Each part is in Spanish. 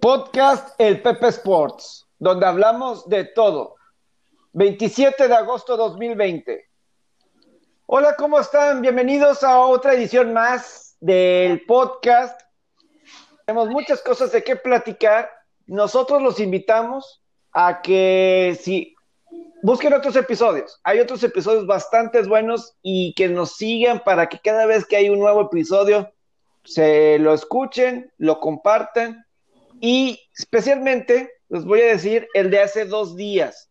Podcast El Pepe Sports, donde hablamos de todo. 27 de agosto 2020. Hola, ¿cómo están? Bienvenidos a otra edición más del podcast. Tenemos muchas cosas de qué platicar. Nosotros los invitamos a que si busquen otros episodios. Hay otros episodios bastante buenos y que nos sigan para que cada vez que hay un nuevo episodio se lo escuchen, lo compartan y especialmente les voy a decir el de hace dos días,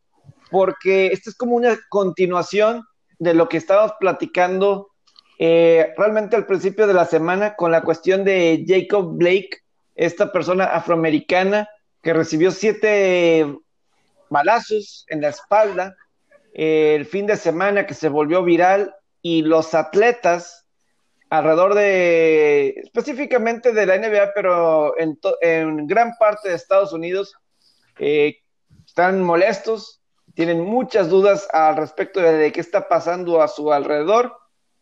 porque esto es como una continuación de lo que estábamos platicando eh, realmente al principio de la semana con la cuestión de Jacob Blake, esta persona afroamericana que recibió siete balazos en la espalda eh, el fin de semana que se volvió viral y los atletas alrededor de, específicamente de la NBA, pero en, gran parte de Estados Unidos, eh, están molestos, tienen muchas dudas al respecto de, qué está pasando a su alrededor.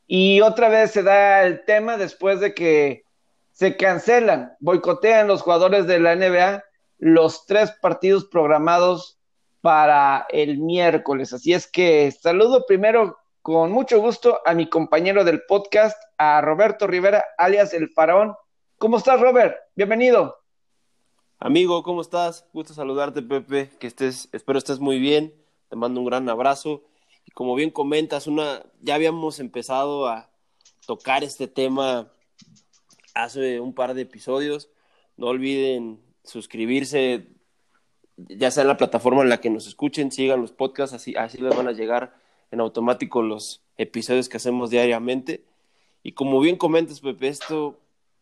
Y otra vez se da el tema después de que se cancelan, boicotean los jugadores de la NBA los tres partidos programados para el miércoles. Así es que saludo primero con mucho gusto a mi compañero del podcast, a Roberto Rivera, alias El Faraón. ¿Cómo estás, Robert? Bienvenido. Amigo, ¿cómo estás? Gusto saludarte, Pepe. Que estés, espero estés muy bien. Te mando un gran abrazo. Y como bien comentas, una, ya habíamos empezado a tocar este tema hace un par de episodios. No olviden suscribirse, ya sea en la plataforma en la que nos escuchen, sigan los podcasts, así, así les van a llegar en automático los episodios que hacemos diariamente. Y como bien comentas, Pepe, esto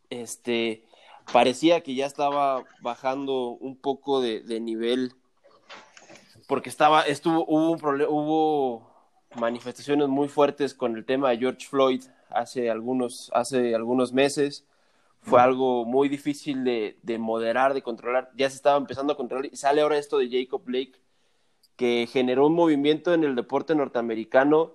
este, parecía que ya estaba bajando un poco de, nivel, porque estaba, estuvo, hubo, un problema, hubo manifestaciones muy fuertes con el tema de George Floyd hace algunos, hace algunos meses. Fue algo muy difícil de, de moderar, de controlar. Ya se estaba empezando a controlar. Y sale ahora esto de Jacob Blake, que generó un movimiento en el deporte norteamericano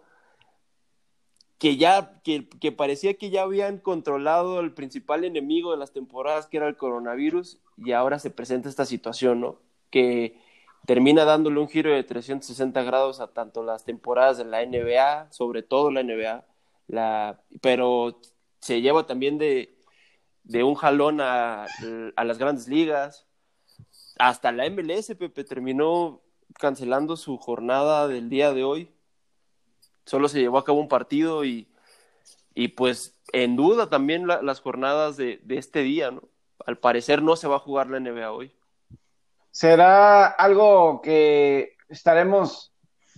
que ya, que, parecía que ya habían controlado el principal enemigo de las temporadas, que era el coronavirus, y ahora se presenta esta situación, ¿no? Que termina dándole un giro de 360 grados a tanto las temporadas de la NBA, sobre todo la NBA, la, pero se lleva también de, de un jalón a, a las grandes ligas, hasta la MLS, Pepe, terminó cancelando su jornada del día de hoy. Solo se llevó a cabo un partido y, y pues en duda también las jornadas de, de, este día, ¿no? Al parecer no se va a jugar la NBA hoy. Será algo que estaremos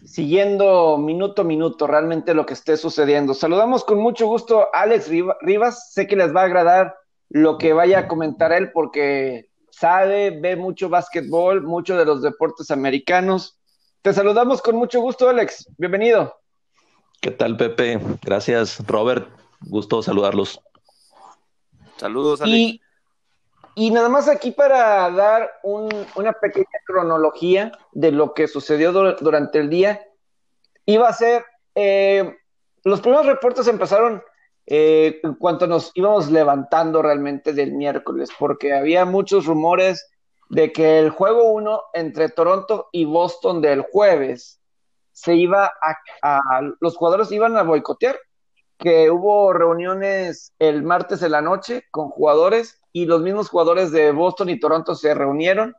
siguiendo minuto a minuto realmente lo que esté sucediendo. Saludamos con mucho gusto a Alex Rivas. Sé que les va a agradar lo que vaya a comentar él porque sabe, ve mucho básquetbol, mucho de los deportes americanos. Te saludamos con mucho gusto, Alex. Bienvenido. ¿Qué tal, Pepe? Gracias, Robert. Gusto saludarlos. Saludos, Alex. Y, nada más aquí para dar una pequeña cronología de lo que sucedió durante el día. Iba a ser, eh, los primeros reportes empezaron eh, en cuanto nos íbamos levantando realmente del miércoles, porque había muchos rumores de que el juego 1 entre Toronto y Boston del jueves se iba a, los jugadores iban a boicotear, que hubo reuniones el martes de la noche con jugadores y los mismos jugadores de Boston y Toronto se reunieron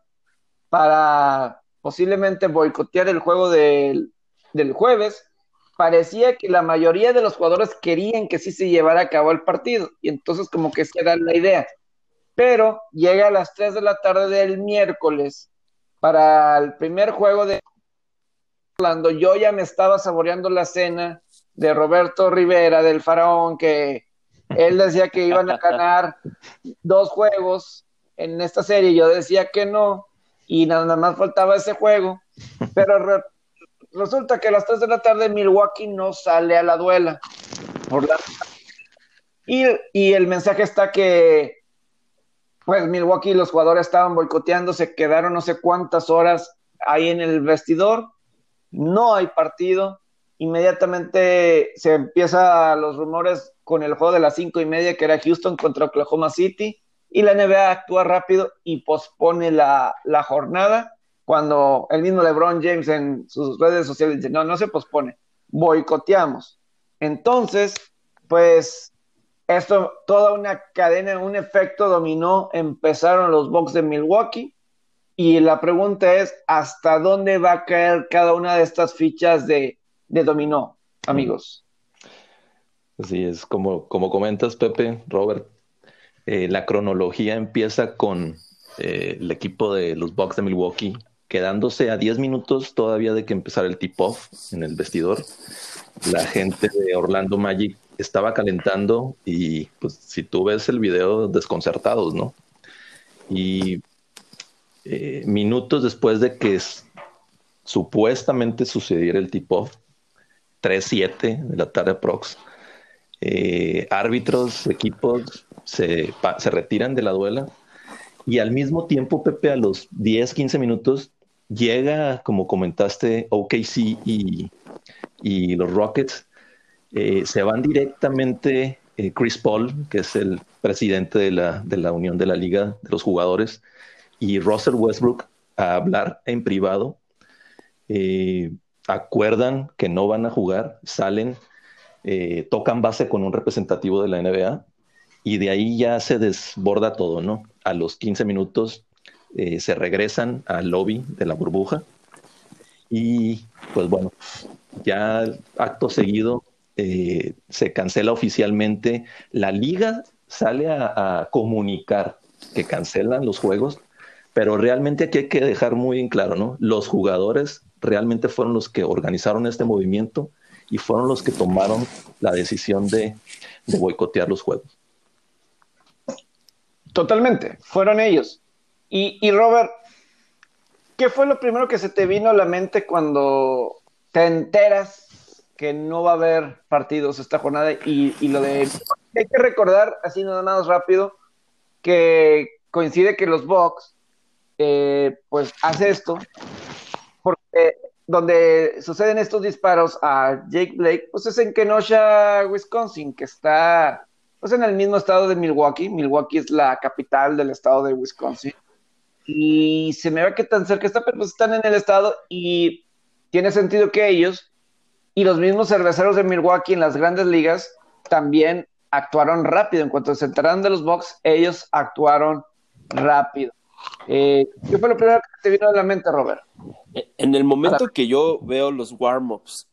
para posiblemente boicotear el juego del, del jueves parecía que la mayoría de los jugadores querían que sí se llevara a cabo el partido, y entonces como que esa era la idea. Pero llega a las 3 de la tarde del miércoles para el primer juego de Orlando, yo ya me estaba saboreando la cena de Roberto Rivera, del Faraón, que él decía que iban a ganar dos juegos en esta serie, yo decía que no, y nada más faltaba ese juego, pero resulta que a las 3 de la tarde Milwaukee no sale a la duela. y, el mensaje está que, pues Milwaukee, los jugadores estaban boicoteando, se quedaron no sé cuántas horas ahí en el vestidor, no hay partido, inmediatamente se empieza los rumores con el juego de las cinco y media que era Houston contra Oklahoma City, y la NBA actúa rápido y pospone la jornada cuando el mismo LeBron James en sus redes sociales dice, no, no se pospone, boicoteamos. Entonces, pues esto, toda una cadena, un efecto dominó, empezaron los Bucks de Milwaukee y la pregunta es, ¿hasta dónde va a caer cada una de estas fichas de, de dominó, amigos? Así es, como, como comentas, Pepe, Robert, eh, la cronología empieza con eh, el equipo de los Bucks de Milwaukee quedándose a 10 minutos todavía de que empezara el tip-off en el vestidor. La gente de Orlando Magic estaba calentando y pues si tú ves el video desconcertados, ¿no? Y eh, minutos después de que supuestamente sucediera el tip-off, 3-7 de la tarde prox, eh, árbitros, equipos se, se, retiran de la duela y al mismo tiempo, Pepe, a los 10, 15 minutos, llega, como comentaste, OKC y, los Rockets, eh, se van directamente eh, Chris Paul, que es el presidente de la, Unión de la Liga de los Jugadores, y Russell Westbrook a hablar en privado. acuerdan que no van a jugar, salen eh, tocan base con un representativo de la NBA y de ahí ya se desborda todo, ¿no? A los 15 minutos eh, se regresan al lobby de la burbuja y pues bueno, ya acto seguido eh, se cancela oficialmente, la liga sale a, comunicar que cancelan los juegos, pero realmente aquí hay que dejar muy en claro, ¿no? Los jugadores realmente fueron los que organizaron este movimiento y fueron los que tomaron la decisión de, boicotear los juegos. Totalmente, fueron ellos. Y, Robert, ¿qué fue lo primero que se te vino a la mente cuando te enteras que no va a haber partidos esta jornada? Y, lo de. Hay que recordar, así nada más rápido, que coincide que los Bucks, eh, pues, hace esto, porque donde suceden estos disparos a Jake Blake, pues es en Kenosha, Wisconsin, que está pues en el mismo estado de Milwaukee. Milwaukee es la capital del estado de Wisconsin. Y se me ve que tan cerca está, pero pues están en el estado y tiene sentido que ellos y los mismos cerveceros de Milwaukee en las grandes ligas también actuaron rápido. En cuanto se enteraron de los Bucks, ellos actuaron rápido. Eh, ¿Qué fue lo primero que te vino a la mente, Robert? En el momento que yo veo los warm-ups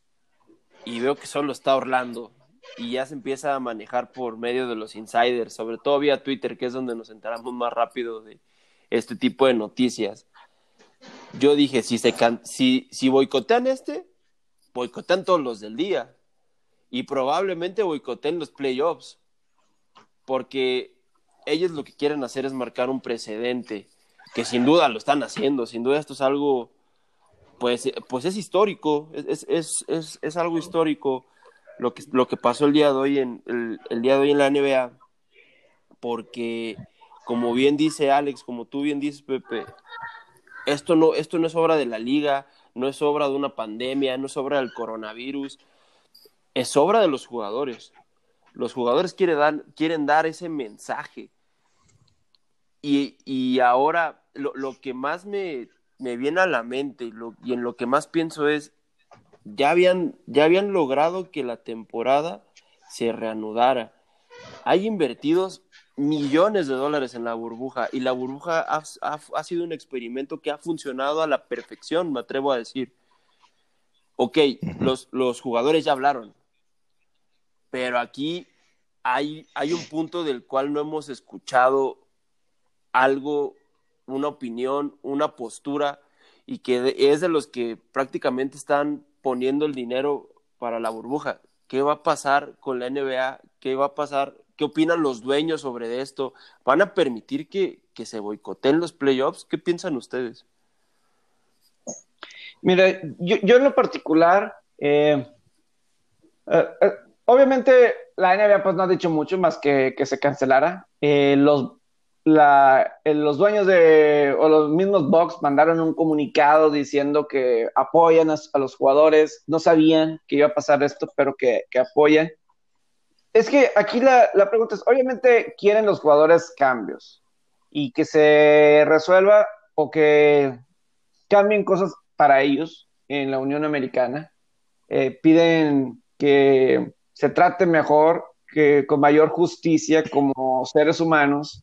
y veo que solo está Orlando y ya se empieza a manejar por medio de los insiders, sobre todo vía Twitter, que es donde nos enteramos más rápido de este tipo de noticias. Yo dije, si, se si, si boicotean este, boicotean todos los del día. Y probablemente boicoteen los playoffs, porque ellos lo que quieren hacer es marcar un precedente que sin duda lo están haciendo, sin duda esto es algo, pues, pues es histórico, es, es, es, es algo histórico lo que, lo que pasó el día de hoy en, el, día de hoy en la NBA, porque como bien dice Alex, como tú bien dices, Pepe, esto no, esto no es obra de la liga, no es obra de una pandemia, no es obra del coronavirus, es obra de los jugadores. Los jugadores quieren dar, quieren dar ese mensaje y, ahora lo, que más me, viene a la mente y, lo, y en lo que más pienso es, ya habían, ya habían logrado que la temporada se reanudara. Hay invertidos millones de dólares en la burbuja y la burbuja ha, ha, sido un experimento que ha funcionado a la perfección, me atrevo a decir. Ok, los, los jugadores ya hablaron, pero aquí hay, hay un punto del cual no hemos escuchado algo, una opinión, una postura, y que es de los que prácticamente están poniendo el dinero para la burbuja. ¿Qué va a pasar con la NBA? ¿Qué va a pasar? ¿Qué opinan los dueños sobre esto? ¿Van a permitir que, se boicoteen los playoffs? ¿Qué piensan ustedes? Mira, yo, en lo particular, eh, eh, eh, obviamente la NBA pues no ha dicho mucho más que que se cancelara. los la, los dueños de, o los mismos Bucks mandaron un comunicado diciendo que apoyan a, los jugadores, no sabían que iba a pasar esto, pero que, que apoyan. Es que aquí la, la, pregunta es, obviamente quieren los jugadores cambios, y que se resuelva o que cambien cosas para ellos en la Unión Americana. Eh, piden que se trate mejor, que con mayor justicia como seres humanos.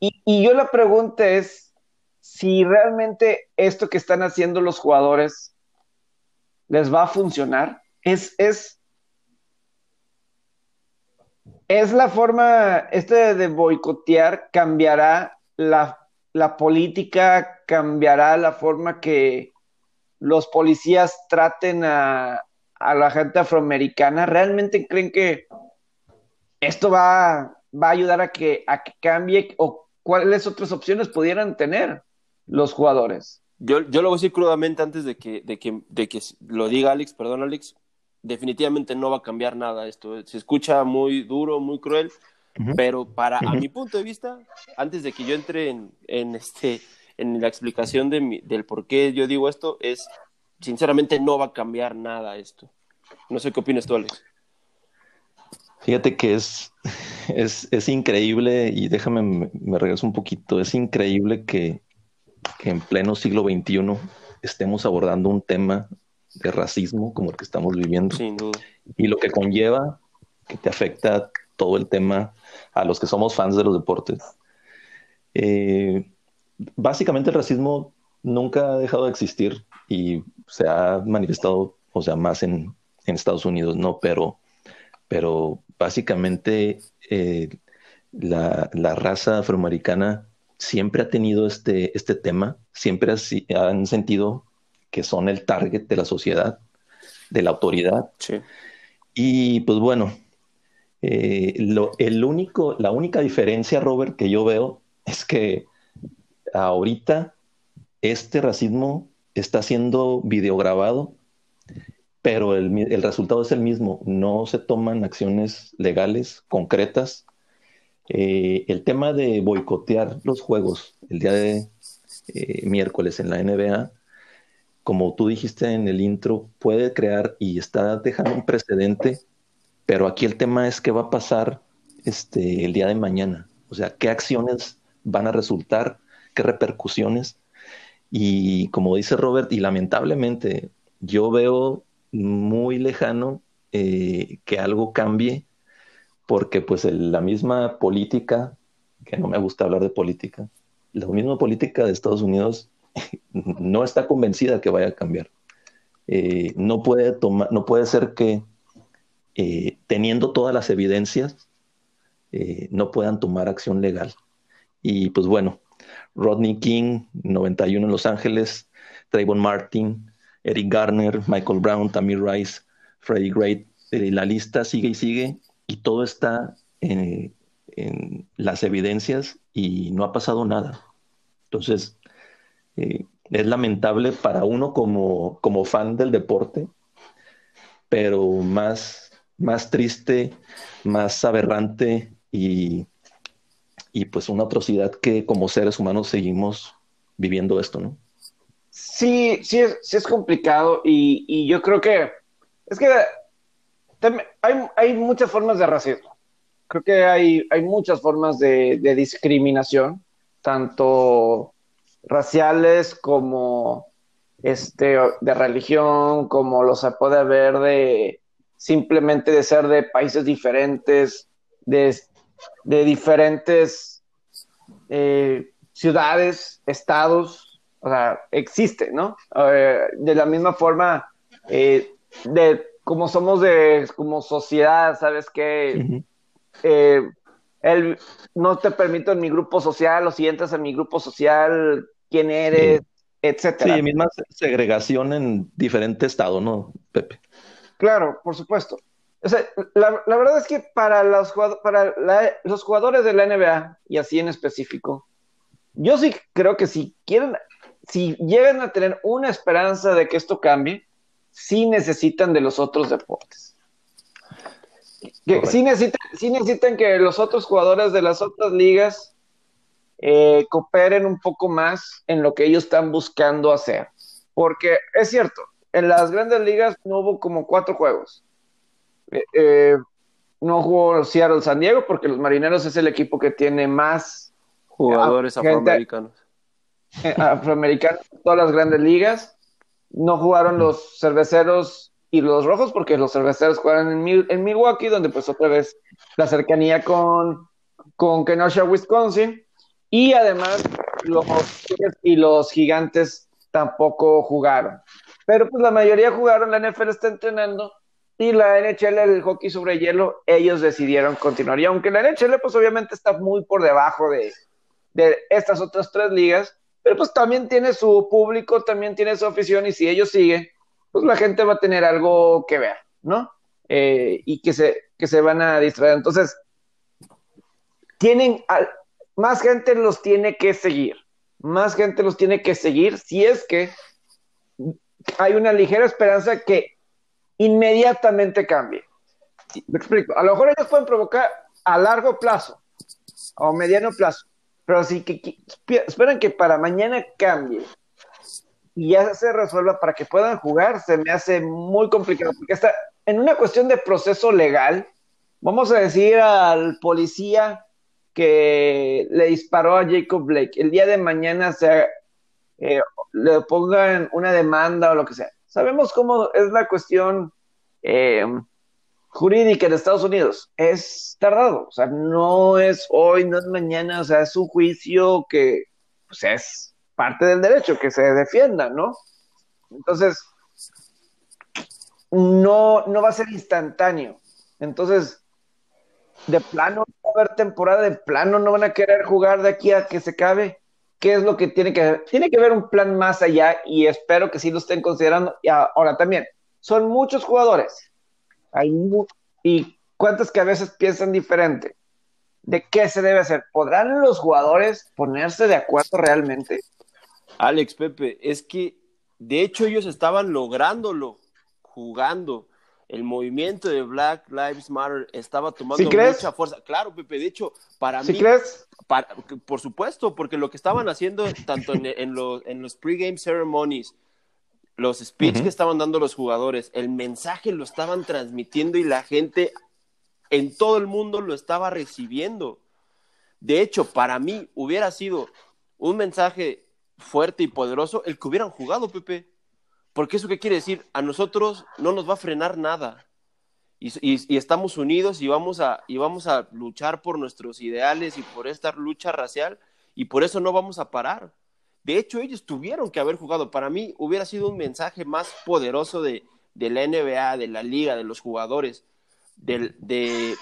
Y, y yo la pregunta es si realmente esto que están haciendo los jugadores les va a funcionar. Es, es, es la forma, este de boicotear cambiará la, la política, cambiará la forma que los policías traten a, a la gente afroamericana. ¿Realmente creen que esto va, va a ayudar a que, a que cambie o cuáles otras opciones pudieran tener los jugadores? Yo, yo lo voy a decir crudamente antes de que, de, que, de que lo diga Alex, perdón Alex, definitivamente no va a cambiar nada esto. Se escucha muy duro, muy cruel, pero para, a mi punto de vista, antes de que yo entre en, en este, en la explicación de mi, del por qué yo digo esto, es, sinceramente no va a cambiar nada esto. No sé qué opinas tú, Alex. Fíjate que es, es, es increíble, y déjame, me, me regreso un poquito, es increíble que que en pleno siglo XXI estemos abordando un tema de racismo como el que estamos viviendo. Sin duda. Y lo que conlleva que te afecta todo el tema a los que somos fans de los deportes. Eh, básicamente el racismo nunca ha dejado de existir y se ha manifestado, o sea, más en, en Estados Unidos, ¿no? Pero, pero básicamente eh, la, la raza afroamericana siempre ha tenido este, este tema, siempre han sentido que son el target de la sociedad, de la autoridad. Sí. Y pues bueno, eh, lo, el único, la única diferencia, Robert, que yo veo es que ahorita este racismo está siendo videograbado, pero el, el resultado es el mismo. No se toman acciones legales concretas eh, el tema de boicotear los juegos el día de eh, miércoles en la NBA, como tú dijiste en el intro, puede crear y está dejando un precedente, pero aquí el tema es qué va a pasar este, el día de mañana. O sea, qué acciones van a resultar, qué repercusiones. Y como dice Robert, y lamentablemente yo veo muy lejano eh, que algo cambie porque pues la misma política, que no me gusta hablar de política, la misma política de Estados Unidos no está convencida que vaya a cambiar. Eh, no, puede tomar, no puede ser que eh, teniendo todas las evidencias eh, no puedan tomar acción legal. Y pues bueno, Rodney King, 91 en Los Ángeles, Trayvon Martin, Eric Garner, Michael Brown, Tamir Rice, Freddie Gray, la lista sigue y sigue y todo está en, las evidencias y no ha pasado nada. Entonces, eh, es lamentable para uno como, como fan del deporte, pero más, más triste, más aberrante y, y pues una atrocidad que como seres humanos seguimos viviendo esto, ¿no? Sí, sí es, sí es complicado y, y yo creo que es que hay, hay, muchas formas de racismo. Creo que hay, hay muchas formas de, de discriminación, tanto raciales como este, de religión, como los se puede haber de simplemente de ser de países diferentes, de, de diferentes eh, ciudades, estados, o sea, existe, ¿no? Eh, de la misma forma, eh, de como somos de, como sociedad, ¿sabes qué? Eh, él no te permito en mi grupo social, o si entras en mi grupo social, quién eres, etcétera. Sí, misma segregación en diferente estado, ¿no, Pepe? Claro, por supuesto. O sea, la, la verdad es que para, los, para los jugadores de la NBA, y así en específico, yo sí creo que si quieren, si llegan a tener una esperanza de que esto cambie, sí necesitan de los otros deportes. Que sí, necesitan, sí necesitan que los otros jugadores de las otras ligas eh, cooperen un poco más en lo que ellos están buscando hacer. Porque es cierto, en las grandes ligas no hubo como cuatro juegos. Eh, eh, no jugó Seattle San Diego porque los Marineros es el equipo que tiene más Jugadores afroamericanos. Eh, afroamericanos, todas las grandes ligas. No jugaron los cerveceros y los rojos porque los cerveceros jugaron en, en Milwaukee, donde pues otra vez la cercanía con, con Kenosha, Wisconsin. Y además los y los gigantes tampoco jugaron. Pero pues la mayoría jugaron, la NFL está entrenando y la NHL, el hockey sobre hielo, ellos decidieron continuar. Y aunque la NHL pues obviamente está muy por debajo de, de estas otras tres ligas, pero pues también tiene su público, también tiene su afición y si ellos siguen, pues la gente va a tener algo que ver, ¿no? Eh, y que se, que se van a distraer. Entonces, tienen, más gente los tiene que seguir, más gente los tiene que seguir si es que hay una ligera esperanza que inmediatamente cambie. Me explico. A lo mejor ellos pueden provocar a largo plazo o mediano plazo, pero si que, esperan que para mañana cambie y ya se resuelva para que puedan jugar, se me hace muy complicado, porque está en una cuestión de proceso legal, vamos a decir al policía que le disparó a Jacob Blake, el día de mañana se eh, le pongan una demanda o lo que sea. Sabemos cómo es la cuestión eh, jurídica en Estados Unidos. Es tardado, o sea, no es hoy, no es mañana, o sea, es un juicio que pues, es parte del derecho, que se defienda, ¿no? Entonces, no, no va a ser instantáneo. Entonces, de plano a haber temporada, de plano no van a querer jugar de aquí a que se acabe. ¿Qué es lo que tiene que? Tiene que haber un plan más allá y espero que sí lo estén considerando. Y ahora también, son muchos jugadores. Hay y cuántos que a veces piensan diferente. ¿De qué se debe hacer? ¿Podrán los jugadores ponerse de acuerdo realmente? Alex Pepe, es que de hecho ellos estaban lográndolo jugando. El movimiento de Black Lives Matter estaba tomando mucha fuerza. Claro, Pepe, de hecho, para ¿Sí mí. crees? por supuesto, porque lo que estaban haciendo tanto en, en, los, en los pregame ceremonies, los speech que estaban dando los jugadores, el mensaje lo estaban transmitiendo y la gente en todo el mundo lo estaba recibiendo. De hecho, para mí hubiera sido un mensaje fuerte y poderoso el que hubieran jugado, Pepe. Porque eso qué quiere decir, a nosotros no nos va a frenar nada. Y, estamos unidos y vamos, a, y vamos a luchar por nuestros ideales y por esta lucha racial y por eso no vamos a parar. De hecho, ellos tuvieron que haber jugado. Para mí hubiera sido un mensaje más poderoso de, de la NBA, de la liga, de los jugadores. de,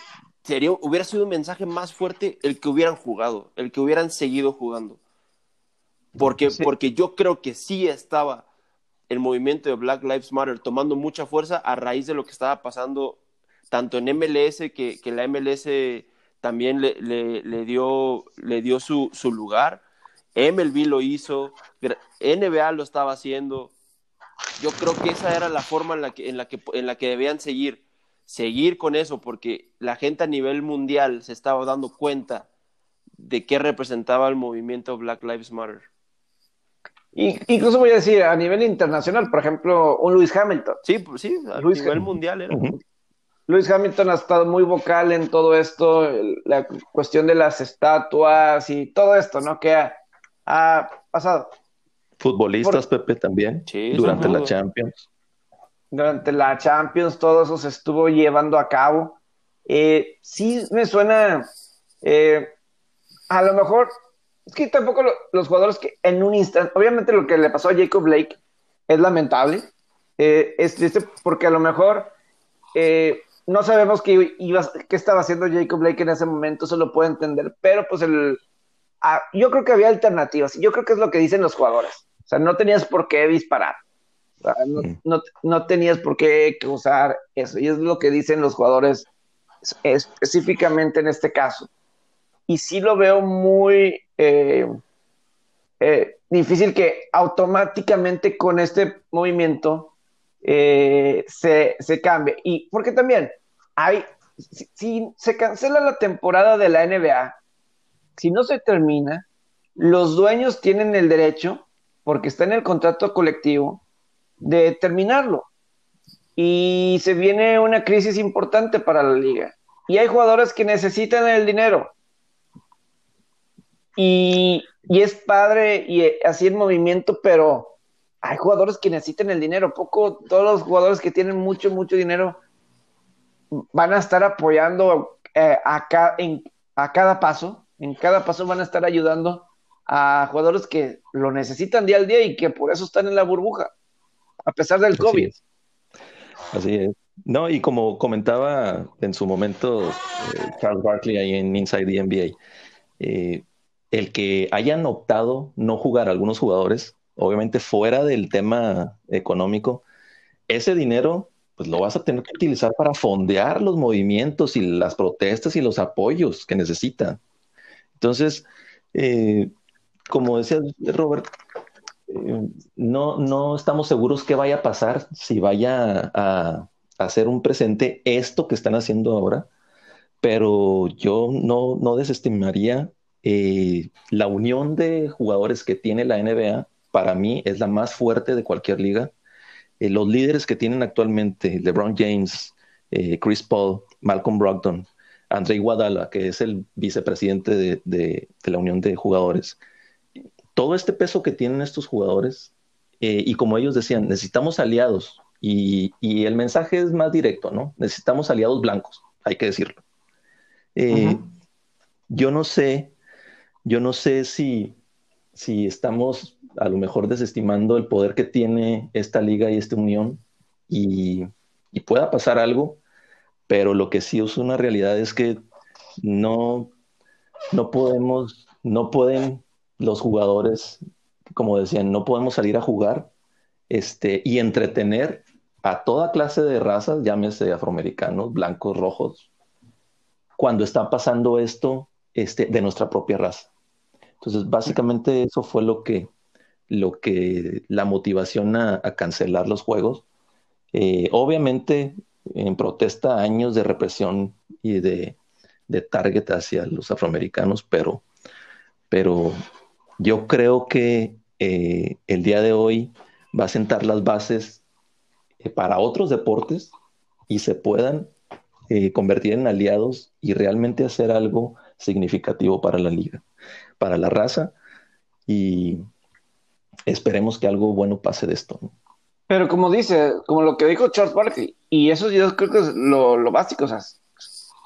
sería, hubiera sido un mensaje más fuerte el que hubieran jugado, el que hubieran seguido jugando. Porque, porque yo creo que sí estaba el movimiento de Black Lives Matter tomando mucha fuerza a raíz de lo que estaba pasando tanto en MLS, que, que la MLS también le, le, dio, le dio su, su, lugar, MLB lo hizo, NBA lo estaba haciendo. Yo creo que esa era la forma en la que, en la que, en la que debían seguir, seguir con eso, porque la gente a nivel mundial se estaba dando cuenta de qué representaba el movimiento Black Lives Matter. Incluso voy a decir, a nivel internacional, por ejemplo, un Luis Hamilton. Sí, pues sí, a nivel mundial era. Luis Hamilton ha estado muy vocal en todo esto, la cuestión de las estatuas y todo esto, ¿no? Que ha, pasado. Futbolistas, Pepe, también, durante la Champions. Durante la Champions, todo eso se estuvo llevando a cabo. Eh, sí me suena, eh, a lo mejor, es que tampoco los jugadores que en un instante, obviamente lo que le pasó a Jacob Blake es lamentable, eh, es triste porque a lo mejor no sabemos qué, iba, qué estaba haciendo Jacob Blake en ese momento, se lo puede entender, pero pues el, yo creo que había alternativas, yo creo que es lo que dicen los jugadores, o sea, no tenías por qué disparar, mm. no, no, tenías por qué usar eso, y es lo que dicen los jugadores específicamente en este caso. Y sí lo veo muy eh, eh, difícil que automáticamente con este movimiento eh, se, se, cambie. Y porque también hay, si, se cancela la temporada de la NBA, si no se termina, los dueños tienen el derecho, porque está en el contrato colectivo, de terminarlo. Y se viene una crisis importante para la liga. Y hay jugadores que necesitan el dinero. Y, y es padre y eh, así el movimiento, pero hay jugadores que necesitan el dinero. Poco, todos los jugadores que tienen mucho, mucho dinero van a estar apoyando eh, a, en, a cada paso. En cada paso van a estar ayudando a jugadores que lo necesitan día al día y que por eso están en la burbuja, a pesar del COVID. Así es. No, y como comentaba en su momento eh, Charles Barkley ahí en Inside the NBA, eh, el que hayan optado no jugar algunos jugadores, obviamente fuera del tema económico, ese dinero pues lo vas a tener que utilizar para fondear los movimientos y las protestas y los apoyos que necesitan. Entonces, eh, como decía Robert, no, no estamos seguros qué vaya a pasar si vaya a hacer un presente esto que están haciendo ahora, pero yo no, no desestimaría eh, la unión de jugadores que tiene la NBA, para mí es la más fuerte de cualquier liga. Eh, los líderes que tienen actualmente, LeBron James, eh, Chris Paul, Malcolm Brogdon, André Guadala, que es el vicepresidente de, de, la unión de jugadores, todo este peso que tienen estos jugadores, y como ellos decían, necesitamos aliados, y, el mensaje es más directo, ¿no? Necesitamos aliados blancos, hay que decirlo. Eh, yo no sé, yo no sé si, si estamos a lo mejor desestimando el poder que tiene esta liga y esta unión y, pueda pasar algo, pero lo que sí es una realidad es que no, no podemos, no pueden los jugadores, como decían, no podemos salir a jugar este, y entretener a toda clase de razas, llámese afroamericanos, blancos, rojos, cuando está pasando esto este, de nuestra propia raza. Entonces, básicamente eso fue lo que, lo que la motivación a, cancelar los juegos. Eh, obviamente, en protesta años de represión y de, de target hacia los afroamericanos, pero, pero yo creo que eh, el día de hoy va a sentar las bases para otros deportes y se puedan eh, convertir en aliados y realmente hacer algo significativo para la liga, para la raza y esperemos que algo bueno pase de esto. Pero como dice, como lo que dijo Charles Barkley, y eso yo creo que es lo, lo básico, o sea,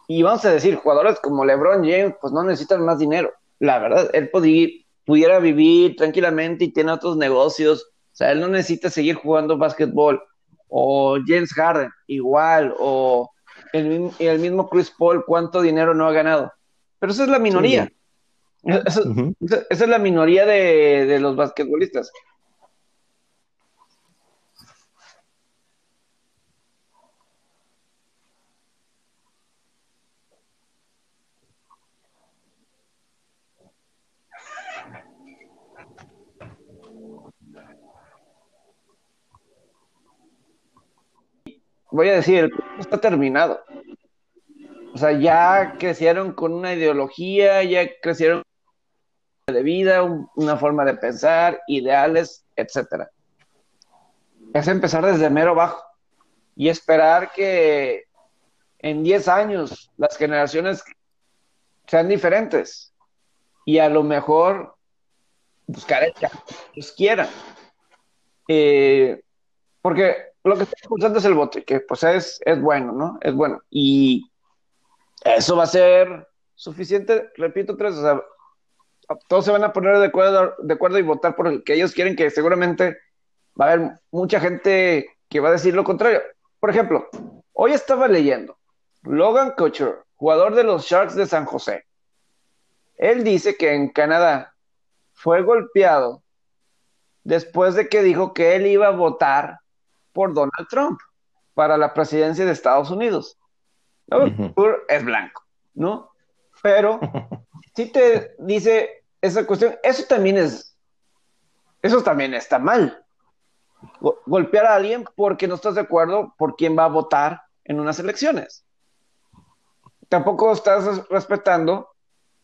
y vamos a decir, jugadores como LeBron James, pues no necesitan más dinero. La verdad, él pudiera vivir tranquilamente y tiene otros negocios. O sea, él no necesita seguir jugando básquetbol o James Harden, igual, o el, el, mismo Chris Paul, cuánto dinero no ha ganado. Pero esa es la minoría. Esa, es la minoría de, de los basquetbolistas. voy a decir, el está terminado. O sea, ya crecieron con una ideología, ya crecieron de vida, una forma de pensar, ideales, etcétera. Es empezar desde mero bajo y esperar que en 10 años las generaciones sean diferentes y a lo mejor buscar el que ellos quieran. Eh, porque lo que está impulsando es el bote, que pues es, es bueno, ¿no? Es bueno. Y eso va a ser suficiente, repito tres, o sea, todos se van a poner de acuerdo, de acuerdo y votar por el que ellos quieren, que seguramente va a haber mucha gente que va a decir lo contrario. Por ejemplo, hoy estaba leyendo Logan Couture, jugador de los Sharks de San José. Él dice que en Canadá fue golpeado después de que dijo que él iba a votar por Donald Trump para la presidencia de Estados Unidos. Es blanco, ¿no? Pero si te dice esa cuestión, eso también es, eso también está mal. golpear a alguien porque no estás de acuerdo por quién va a votar en unas elecciones. Tampoco estás respetando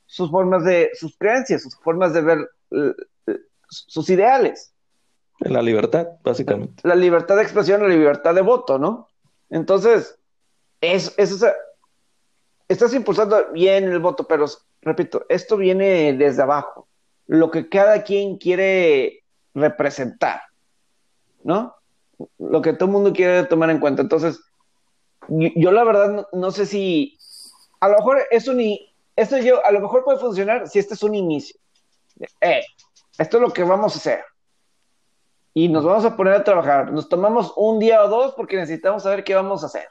sus formas de, sus creencias, sus formas de ver sus ideales. La libertad, básicamente. La libertad de expresión, la libertad de voto, ¿no? Entonces, es, es estás impulsando bien el voto, pero repito, esto viene desde abajo, lo que cada quien quiere representar, ¿no? Lo que todo el mundo quiere tomar en cuenta. Entonces, yo, la verdad no, sé si, a lo mejor es un, esto yo, a lo mejor puede funcionar si este es un inicio. Eh, esto es lo que vamos a hacer. Y nos vamos a poner a trabajar. Nos tomamos un día o dos porque necesitamos saber qué vamos a hacer.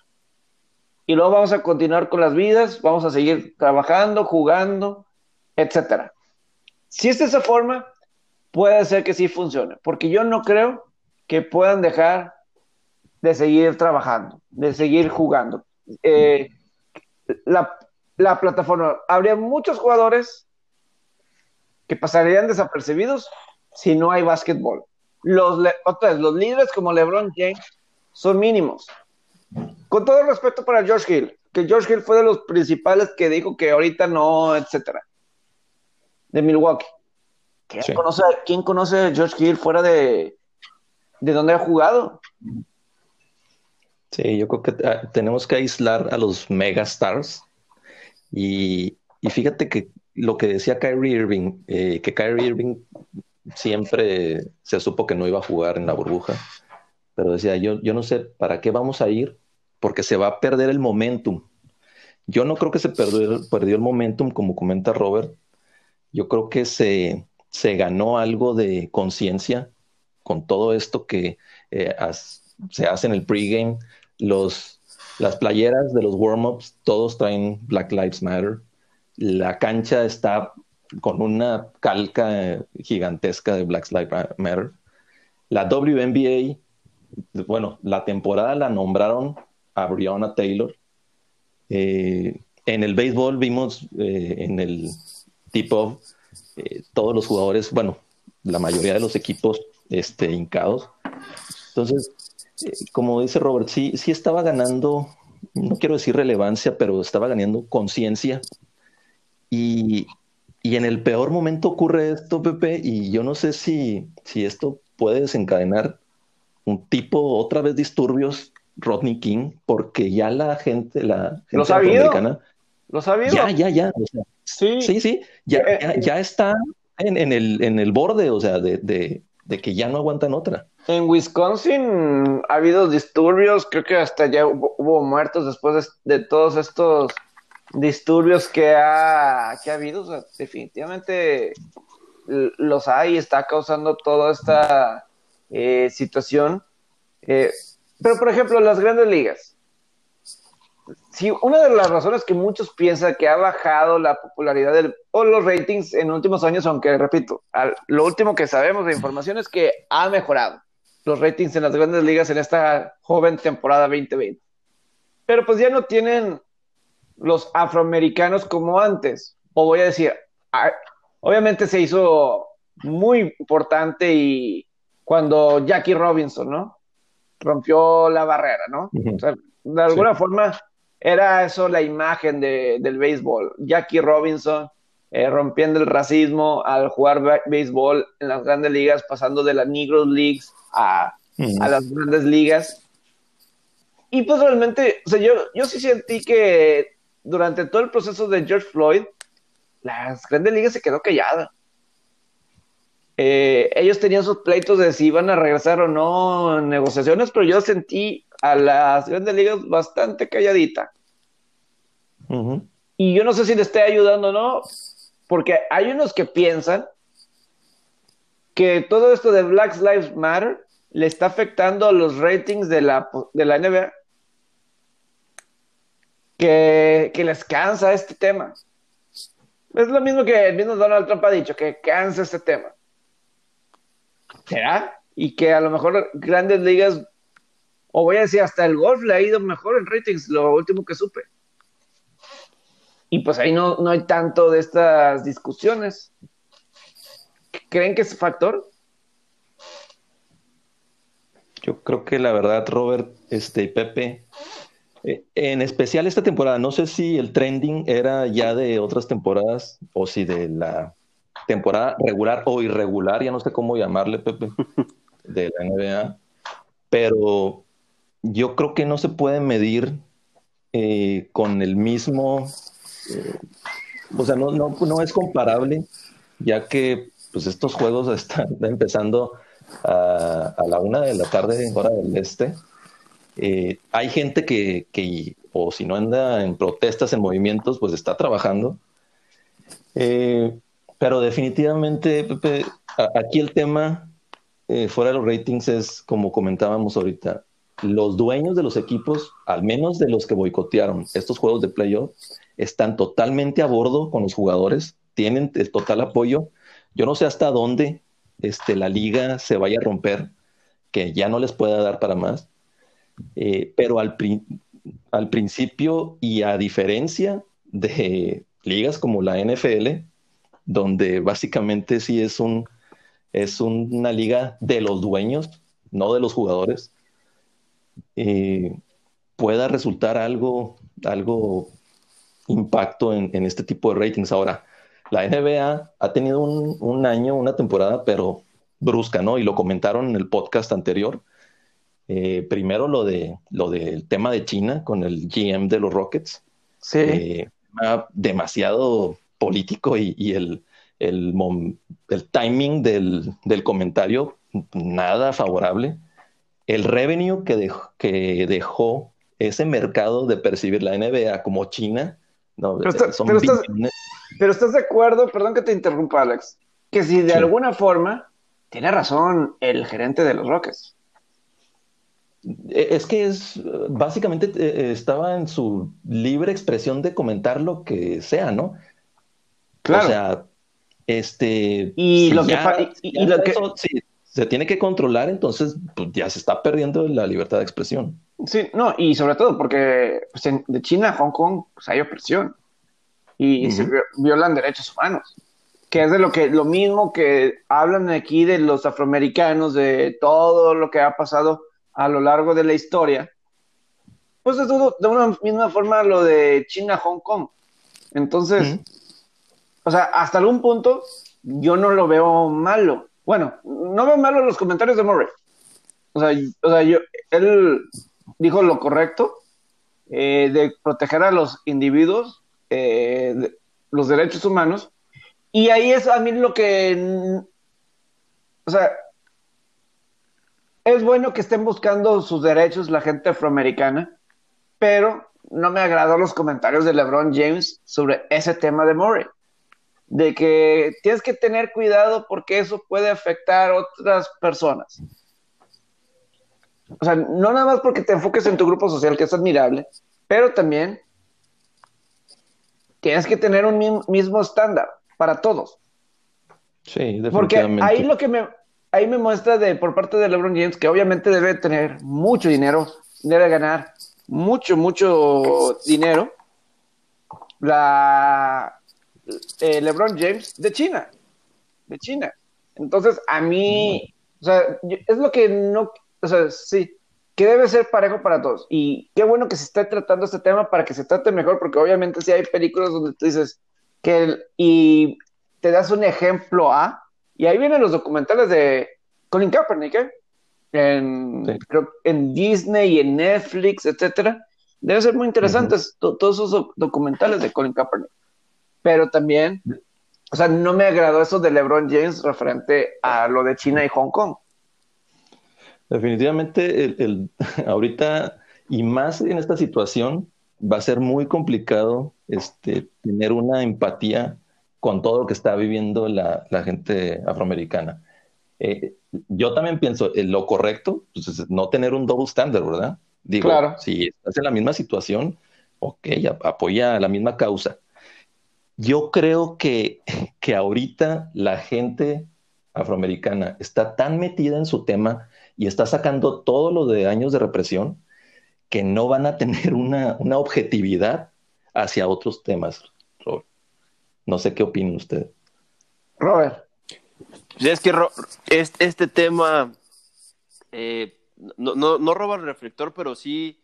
Y luego vamos a continuar con las vidas, vamos a seguir trabajando, jugando, etcétera. Si es de esa forma, puede ser que sí funcione, porque yo no creo que puedan dejar de seguir trabajando, de seguir jugando. Eh, la, la plataforma, habría muchos jugadores que pasarían desapercibidos si no hay básquetbol. Los, los líderes como LeBron James son mínimos. Con todo respeto para George Hill, que George Hill fue de los principales que dijo que ahorita no, etcétera, de Milwaukee. ¿Quién, conoce, ¿Quién conoce a George Hill fuera de, de donde ha jugado? Sí, yo creo que ah, tenemos que aislar a los megastars y, y fíjate que lo que decía Kyrie Irving, eh, que Kyrie Irving siempre se supo que no iba a jugar en la burbuja, pero decía, yo, yo no sé para qué vamos a ir, porque se va a perder el momentum. Yo no creo que se perdió, el momentum, como comenta Robert. Yo creo que se, ganó algo de conciencia con todo esto que eh, se hace en el pregame. Las playeras de los warm-ups, todos traen Black Lives Matter la cancha está con una calca gigantesca de Black Lives Matter. La WNBA, bueno, la temporada la nombraron a Breonna Taylor. Eh, en el béisbol vimos eh, en el tipo eh, todos los jugadores, bueno, la mayoría de los equipos este, hincados. Entonces, como dice Robert, sí, sí estaba ganando, no quiero decir relevancia, pero estaba ganando conciencia y, en el peor momento ocurre esto, Pepe, y yo no sé si, si esto puede desencadenar un tipo, otra vez disturbios, Rodney King, porque ya la gente, la gente afroamericana. ¿Lo sabido? Ya, ya, ya. sí, sí, sí. Ya, eh, ya, está en, el, en el borde, o sea, de, de, que ya no aguantan otra. En Wisconsin ha habido disturbios, creo que hasta ya hubo, muertos después de todos estos disturbios que ha, que ha habido, definitivamente los hay, está causando toda esta eh, situación. Eh, pero, por ejemplo, las grandes ligas. Si una de las razones que muchos piensan que ha bajado la popularidad del, o los ratings en últimos años, aunque repito, lo último que sabemos de información es que ha mejorado los ratings en las grandes ligas en esta joven temporada 2020. Pero pues ya no tienen los afroamericanos como antes. O voy a decir, obviamente se hizo muy importante y cuando Jackie Robinson, ¿no? Rompió la barrera, ¿no? de alguna forma era eso la imagen del béisbol. Jackie Robinson eh, rompiendo el racismo al jugar béisbol en las grandes ligas, pasando de las Negro Leagues a, a las grandes ligas. Y pues realmente, o sea, yo, yo sí sentí que durante todo el proceso de George Floyd, las grandes ligas se quedó callada. Eh, ellos tenían sus pleitos de si iban a regresar o no en negociaciones, pero yo sentí a las grandes ligas bastante calladita. Y yo no sé si le esté ayudando o no, porque hay unos que piensan que todo esto de Black Lives Matter le está afectando a los ratings de la, de la NBA que, les cansa este tema. Es lo mismo que el mismo Donald Trump ha dicho, que cansa este tema. ¿Será? Y que a lo mejor grandes ligas, o voy a decir, hasta el golf le ha ido mejor en ratings, lo último que supe. Y pues ahí no, no hay tanto de estas discusiones. ¿Creen que es factor? Yo creo que la verdad, Robert este, y Pepe, eh, en especial esta temporada, no sé si el trending era ya de otras temporadas o si de la temporada regular o irregular, ya no sé cómo llamarle, Pepe, de la NBA, pero yo creo que no se puede medir eh, con el mismo, eh, o sea, no, no, no es comparable, ya que pues estos juegos están empezando a, a la una de la tarde en hora del este. Eh, hay gente que, que, o si no anda en protestas, en movimientos, pues está trabajando. Eh, pero definitivamente, Pepe, aquí el tema eh, fuera de los ratings es, como comentábamos ahorita, los dueños de los equipos, al menos de los que boicotearon estos juegos de playoff, están totalmente a bordo con los jugadores, tienen el total apoyo. Yo no sé hasta dónde este, la liga se vaya a romper, que ya no les pueda dar para más, eh, pero al, al principio y a diferencia de ligas como la NFL, donde básicamente sí es un es una liga de los dueños, no de los jugadores, eh, pueda resultar algo, algo impacto en, este tipo de ratings. Ahora, la NBA ha tenido un, año, una temporada, pero brusca, ¿no? Y lo comentaron en el podcast anterior. Eh, primero lo de lo del tema de China con el GM de los Rockets. Sí. Eh, demasiado político y, el, el, el, timing del, del, comentario nada favorable. El revenue que dejó, que dejó ese mercado de percibir la NBA como China, no, pero, pero, estás, de acuerdo, perdón que te interrumpa, Alex, que si de alguna forma tiene razón el gerente de los Rockets. E, es que es básicamente eh, estaba en su libre expresión de comentar lo que sea, ¿no? Claro. O sea, este. Y lo que, se tiene que controlar, entonces pues, ya se está perdiendo la libertad de expresión. Sí, no, y sobre todo porque pues, de China a Hong Kong pues, hay opresión y se violan derechos humanos, que es de lo que lo mismo que hablan aquí de los afroamericanos, de todo lo que ha pasado a lo largo de la historia, pues es de una misma forma lo de China-Hong Kong. Entonces, o sea, hasta algún punto yo no lo veo malo. Bueno, no veo malo los comentarios de Murray. O sea, o sea yo, él dijo lo correcto eh, de proteger a los individuos, eh, los derechos humanos. Y ahí es a mí lo que, o sea, es bueno que estén buscando sus derechos la gente afroamericana, pero no me agradó los comentarios de LeBron James sobre ese tema de Murray. De que tienes que tener cuidado porque eso puede afectar a otras personas. O sea, no nada más porque te enfoques en tu grupo social, que es admirable, pero también tienes que tener un mismo estándar para todos. Sí, definitivamente. Porque ahí lo que me, ahí me muestra de por parte de LeBron James que obviamente debe tener mucho dinero, debe ganar mucho, mucho dinero. La eh, LeBron James de China, de China. Entonces, a mí, o sea, es lo que no, o sea, sí, que debe ser parejo para todos. Y qué bueno que se esté tratando este tema para que se trate mejor, porque obviamente si hay películas donde tú dices que, y te das un ejemplo a, y ahí vienen los documentales de Colin Kaepernick, ¿eh? en, en Disney y en Netflix, etcétera. Deben ser muy interesantes todos esos documentales de Colin Kaepernick. Pero también, o sea, no me agradó eso de LeBron James referente a lo de China y Hong Kong. Definitivamente, el, ahorita y más en esta situación, va a ser muy complicado este, tener una empatía con todo lo que está viviendo la, gente afroamericana. Eh, yo también pienso, eh, lo correcto pues, es no tener un double standard, ¿verdad? Digo, claro. si estás en la misma situación, ok, apoya la misma causa. Yo creo que, que ahorita la gente afroamericana está tan metida en su tema y está sacando todo lo de años de represión que no van a tener una, una objetividad hacia otros temas. No sé qué opina usted. Robert. Es que este tema eh, no, no, roba el reflector, pero sí,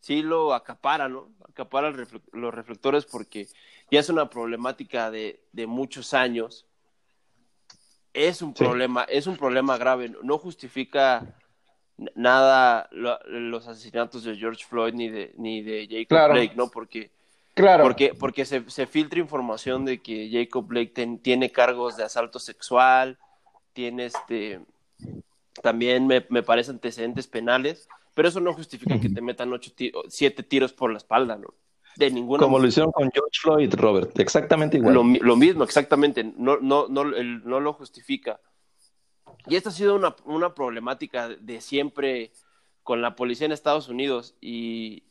sí lo acapara, ¿no? Acapara los reflectores porque ya es una problemática de, muchos años. Es un problema, es un problema grave. No justifica nada los asesinatos de George Floyd ni de, ni de Jacob Blake, ¿no? Porque Claro. Porque, porque se, se filtra información de que Jacob Blake tiene cargos de asalto sexual, tiene este también me, me parece antecedentes penales, pero eso no justifica que te metan ocho siete tiros por la espalda, ¿no? De ninguna Como lo hicieron con George Floyd, Robert, exactamente igual. Lo, lo mismo, exactamente, no, no, no, el, no lo justifica. Y esta ha sido una, una problemática de siempre con la policía en Estados Unidos y,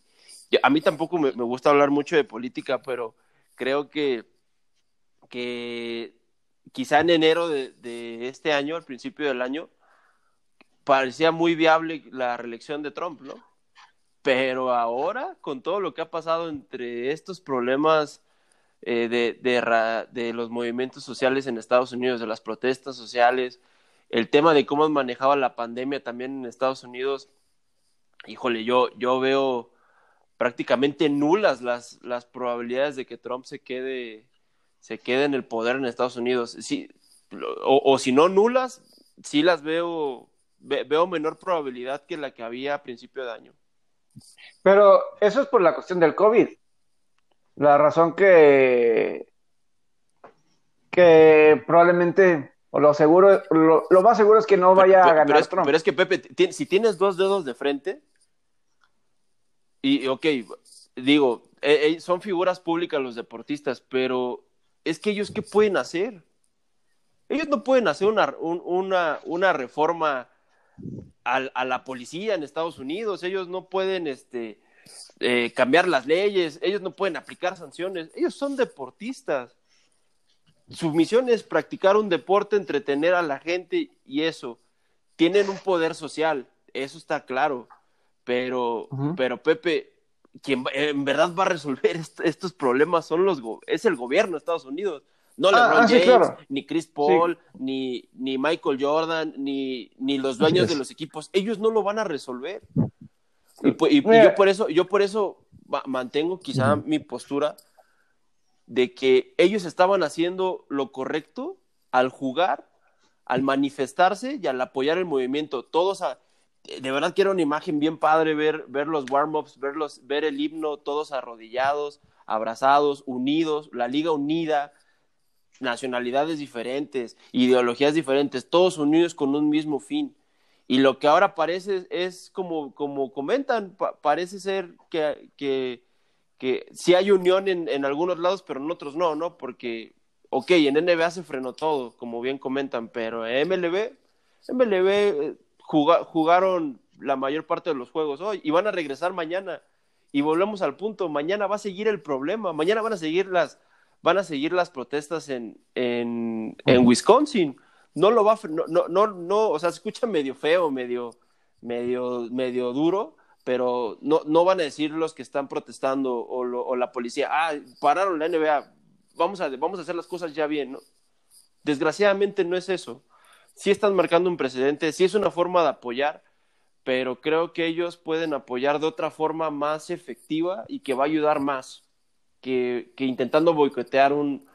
a mí tampoco me, gusta hablar mucho de política, pero creo que, que quizá en enero de, este año, al principio del año, parecía muy viable la reelección de Trump, ¿no? Pero ahora, con todo lo que ha pasado entre estos problemas eh, de, los movimientos sociales en Estados Unidos, de las protestas sociales, el tema de cómo han manejado la pandemia también en Estados Unidos, híjole, yo, yo veo prácticamente nulas las, las probabilidades de que Trump se quede, se quede en el poder en Estados Unidos. Sí, o, si no nulas, sí las veo, veo menor probabilidad que la que había a principio de año. Pero eso es por la cuestión del COVID. La razón que, que probablemente, o lo seguro, lo, más seguro es que no vaya a ganar Trump. Pero es que, Pepe, si tienes dos dedos de frente, y, ok, digo, e, e, son figuras públicas los deportistas, pero es que ellos, ¿qué pueden hacer? Ellos no pueden hacer una, una, una reforma a, la policía en Estados Unidos, ellos no pueden este, eh, cambiar las leyes, ellos no pueden aplicar sanciones, ellos son deportistas. Su misión es practicar un deporte, entretener a la gente y eso. Tienen un poder social, eso está claro. Pero, pero Pepe, quien en verdad va a resolver estos problemas son los es el gobierno de Estados Unidos. No ah, LeBron ah, James, ni Chris Paul, ni, ni Michael Jordan, ni, ni los dueños de los equipos. Ellos no lo van a resolver. Y, yo por eso, yo por eso mantengo quizá mi postura de que ellos estaban haciendo lo correcto al jugar, al manifestarse y al apoyar el movimiento. Todos a, de verdad quiero una imagen bien padre ver, ver los warm-ups, ver el himno, todos arrodillados, abrazados, unidos, la liga unida, nacionalidades diferentes, ideologías diferentes, todos unidos con un mismo fin. Y lo que ahora parece es como, como comentan, parece ser que, que, que sí hay unión en, en, algunos lados, pero en otros no, ¿no? Porque, ok, en NBA se frenó todo, como bien comentan, pero en MLB, MLB eh, jugaron la mayor parte de los juegos hoy y van a regresar mañana. Y volvemos al punto, mañana va a seguir el problema, mañana van a seguir las, van a seguir las protestas en, en, en Wisconsin. No lo va a, no, no, no, no, o sea, se escucha medio feo, medio, medio, medio duro, pero no, no van a decir los que están protestando o, o la policía, ah, pararon la NBA, vamos a, vamos a hacer las cosas ya bien, ¿no? Desgraciadamente no es eso sí están marcando un precedente, sí es una forma de apoyar, pero creo que ellos pueden apoyar de otra forma más efectiva y que va a ayudar más que, que intentando boicotear un,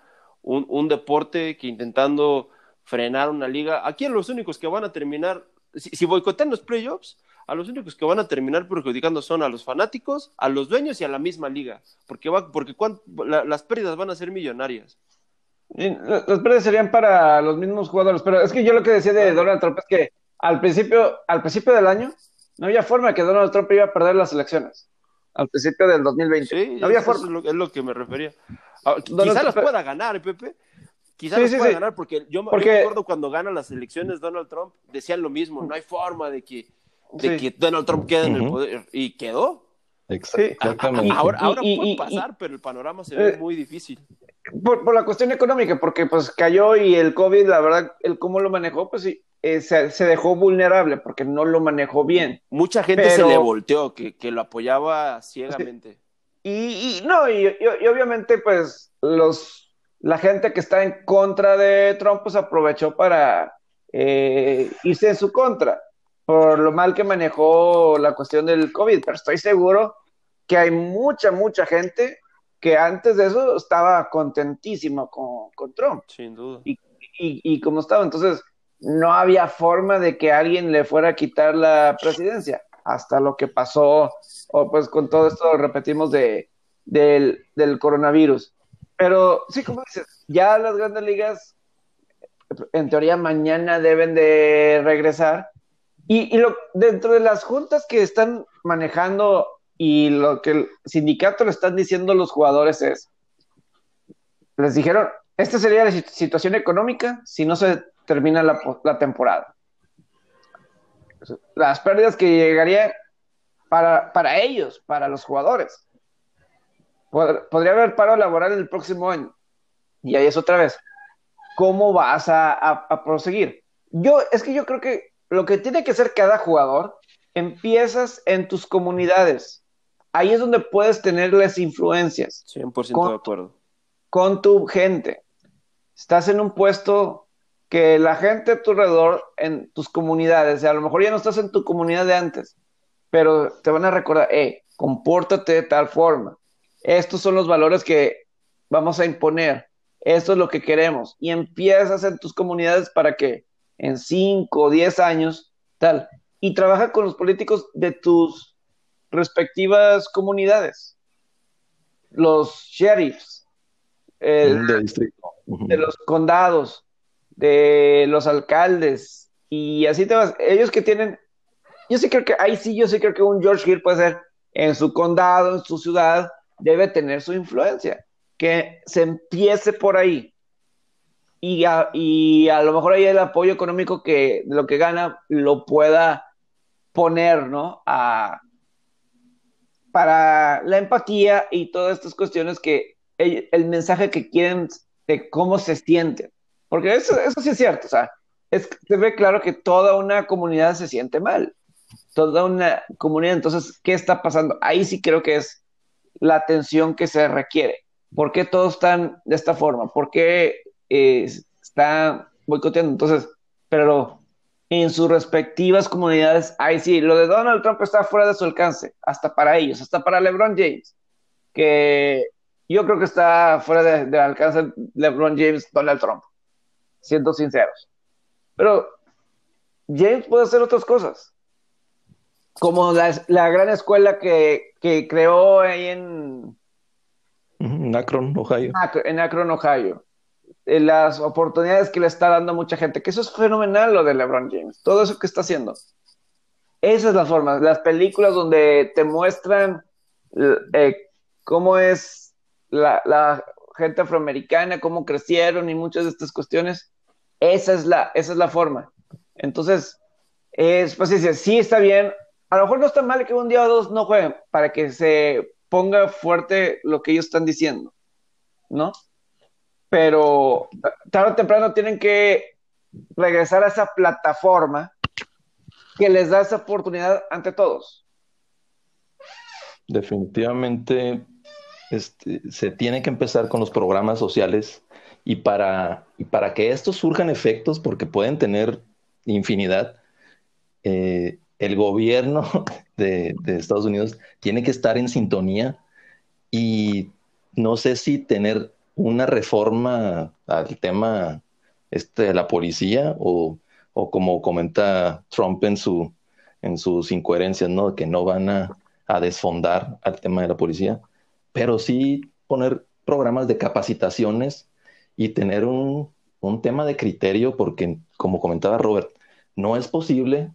un, deporte, que intentando frenar una liga. Aquí los únicos que van a terminar, si, boicotean los playoffs, a los únicos que van a terminar perjudicando son a los fanáticos, a los dueños y a la misma liga, porque, va, porque las pérdidas van a ser millonarias. Los pérdidas serían para los mismos jugadores, pero es que yo lo que decía de Donald Trump es que al principio, al principio del año no había forma de que Donald Trump iba a perder las elecciones. Al principio del 2020. Sí, no había forma. Es lo, que me refería. Ah, quizás las pueda ganar, Pepe. Quizás las pueda ganar porque yo, me acuerdo cuando gana las elecciones Donald Trump decían lo mismo, no hay forma de que, de que Donald Trump quede en el poder y quedó. Exactamente. Ahora, ahora puede pasar, pero el panorama se ve eh, muy difícil. Por, la cuestión económica, porque pues cayó y el COVID, la verdad, el cómo lo manejó, pues sí, eh, se, dejó vulnerable porque no lo manejó bien. Mucha gente se le volteó, que, que lo apoyaba ciegamente. Y, no, y, obviamente pues los, la gente que está en contra de Trump pues aprovechó para eh, irse en su contra por lo mal que manejó la cuestión del COVID, pero estoy seguro que hay mucha, mucha gente que antes de eso estaba contentísimo con, con Trump. Sin duda. Y, y, como estaba, entonces no había forma de que alguien le fuera a quitar la presidencia, hasta lo que pasó, o pues con todo esto repetimos de, del, del coronavirus. Pero sí, como dices, ya las grandes ligas, en teoría mañana deben de regresar. Y, y lo, dentro de las juntas que están manejando y lo que el sindicato le están diciendo los jugadores es, les dijeron, esta sería la situación económica si no se termina la, la temporada. Las pérdidas que llegarían para, para ellos, para los jugadores. podría haber paro laboral el próximo año. Y ahí es otra vez. ¿Cómo vas a, a proseguir? Yo, es que yo creo que lo que tiene que hacer cada jugador, empiezas en tus comunidades. Ahí es donde puedes tenerles influencias. 100% de acuerdo. Con tu gente. Estás en un puesto que la gente a tu alrededor, en tus comunidades, a lo mejor ya no estás en tu comunidad de antes, pero te van a recordar, eh, compórtate de tal forma. Estos son los valores que vamos a imponer. Esto es lo que queremos. Y empiezas en tus comunidades para que en 5 o 10 años, tal. Y trabaja con los políticos de tus respectivas comunidades. Los sheriffs. de los condados, de los alcaldes. Y así te vas. Ellos que tienen yo sí creo que, ahí sí, yo sí creo que un George Hill puede ser en su condado, en su ciudad, debe tener su influencia. Que se empiece por ahí. Y a, y a lo mejor ahí el apoyo económico que lo que gana lo pueda poner, ¿no? A, para la empatía y todas estas cuestiones que el, el mensaje que quieren de cómo se sienten. Porque eso, sí es cierto, o sea, es, se ve claro que toda una comunidad se siente mal toda una comunidad. Entonces, ¿qué está pasando? Ahí sí creo que es la atención que se requiere. ¿Por qué todos están de esta forma? ¿Por qué eh, están boicoteando? Entonces, pero en sus respectivas comunidades, ahí sí, lo de Donald Trump está fuera de su alcance, hasta para ellos, hasta para LeBron James, que yo creo que está fuera de alcance LeBron James, Donald Trump, siendo sinceros. Pero James puede hacer otras cosas como la, gran escuela que, creó ahí en... Akron, Ohio. en Akron, Ohio. Eh, las oportunidades que le está dando a mucha gente, que eso es fenomenal lo de LeBron James, todo eso que está haciendo. Esa es la forma, las películas donde te muestran eh, cómo es la, la, gente afroamericana, cómo crecieron y muchas de estas cuestiones, esa es la, esa es la forma. Entonces, es, pues sí, sí está bien, a lo mejor no está mal que un día o dos no jueguen para que se ponga fuerte lo que ellos están diciendo, ¿no? Pero tarde o temprano tienen que regresar a esa plataforma que les da esa oportunidad ante todos. Definitivamente este, se tiene que empezar con los programas sociales y para, y para que estos surjan efectos, porque pueden tener infinidad, eh, el gobierno de, Estados Unidos tiene que estar en sintonía y no sé si tener una reforma al tema este, de la policía o, como comenta Trump en, su, en sus incoherencias, ¿no? que no van a, desfondar al tema de la policía, pero sí poner programas de capacitaciones y tener un, un tema de criterio, porque como comentaba Robert, no es posible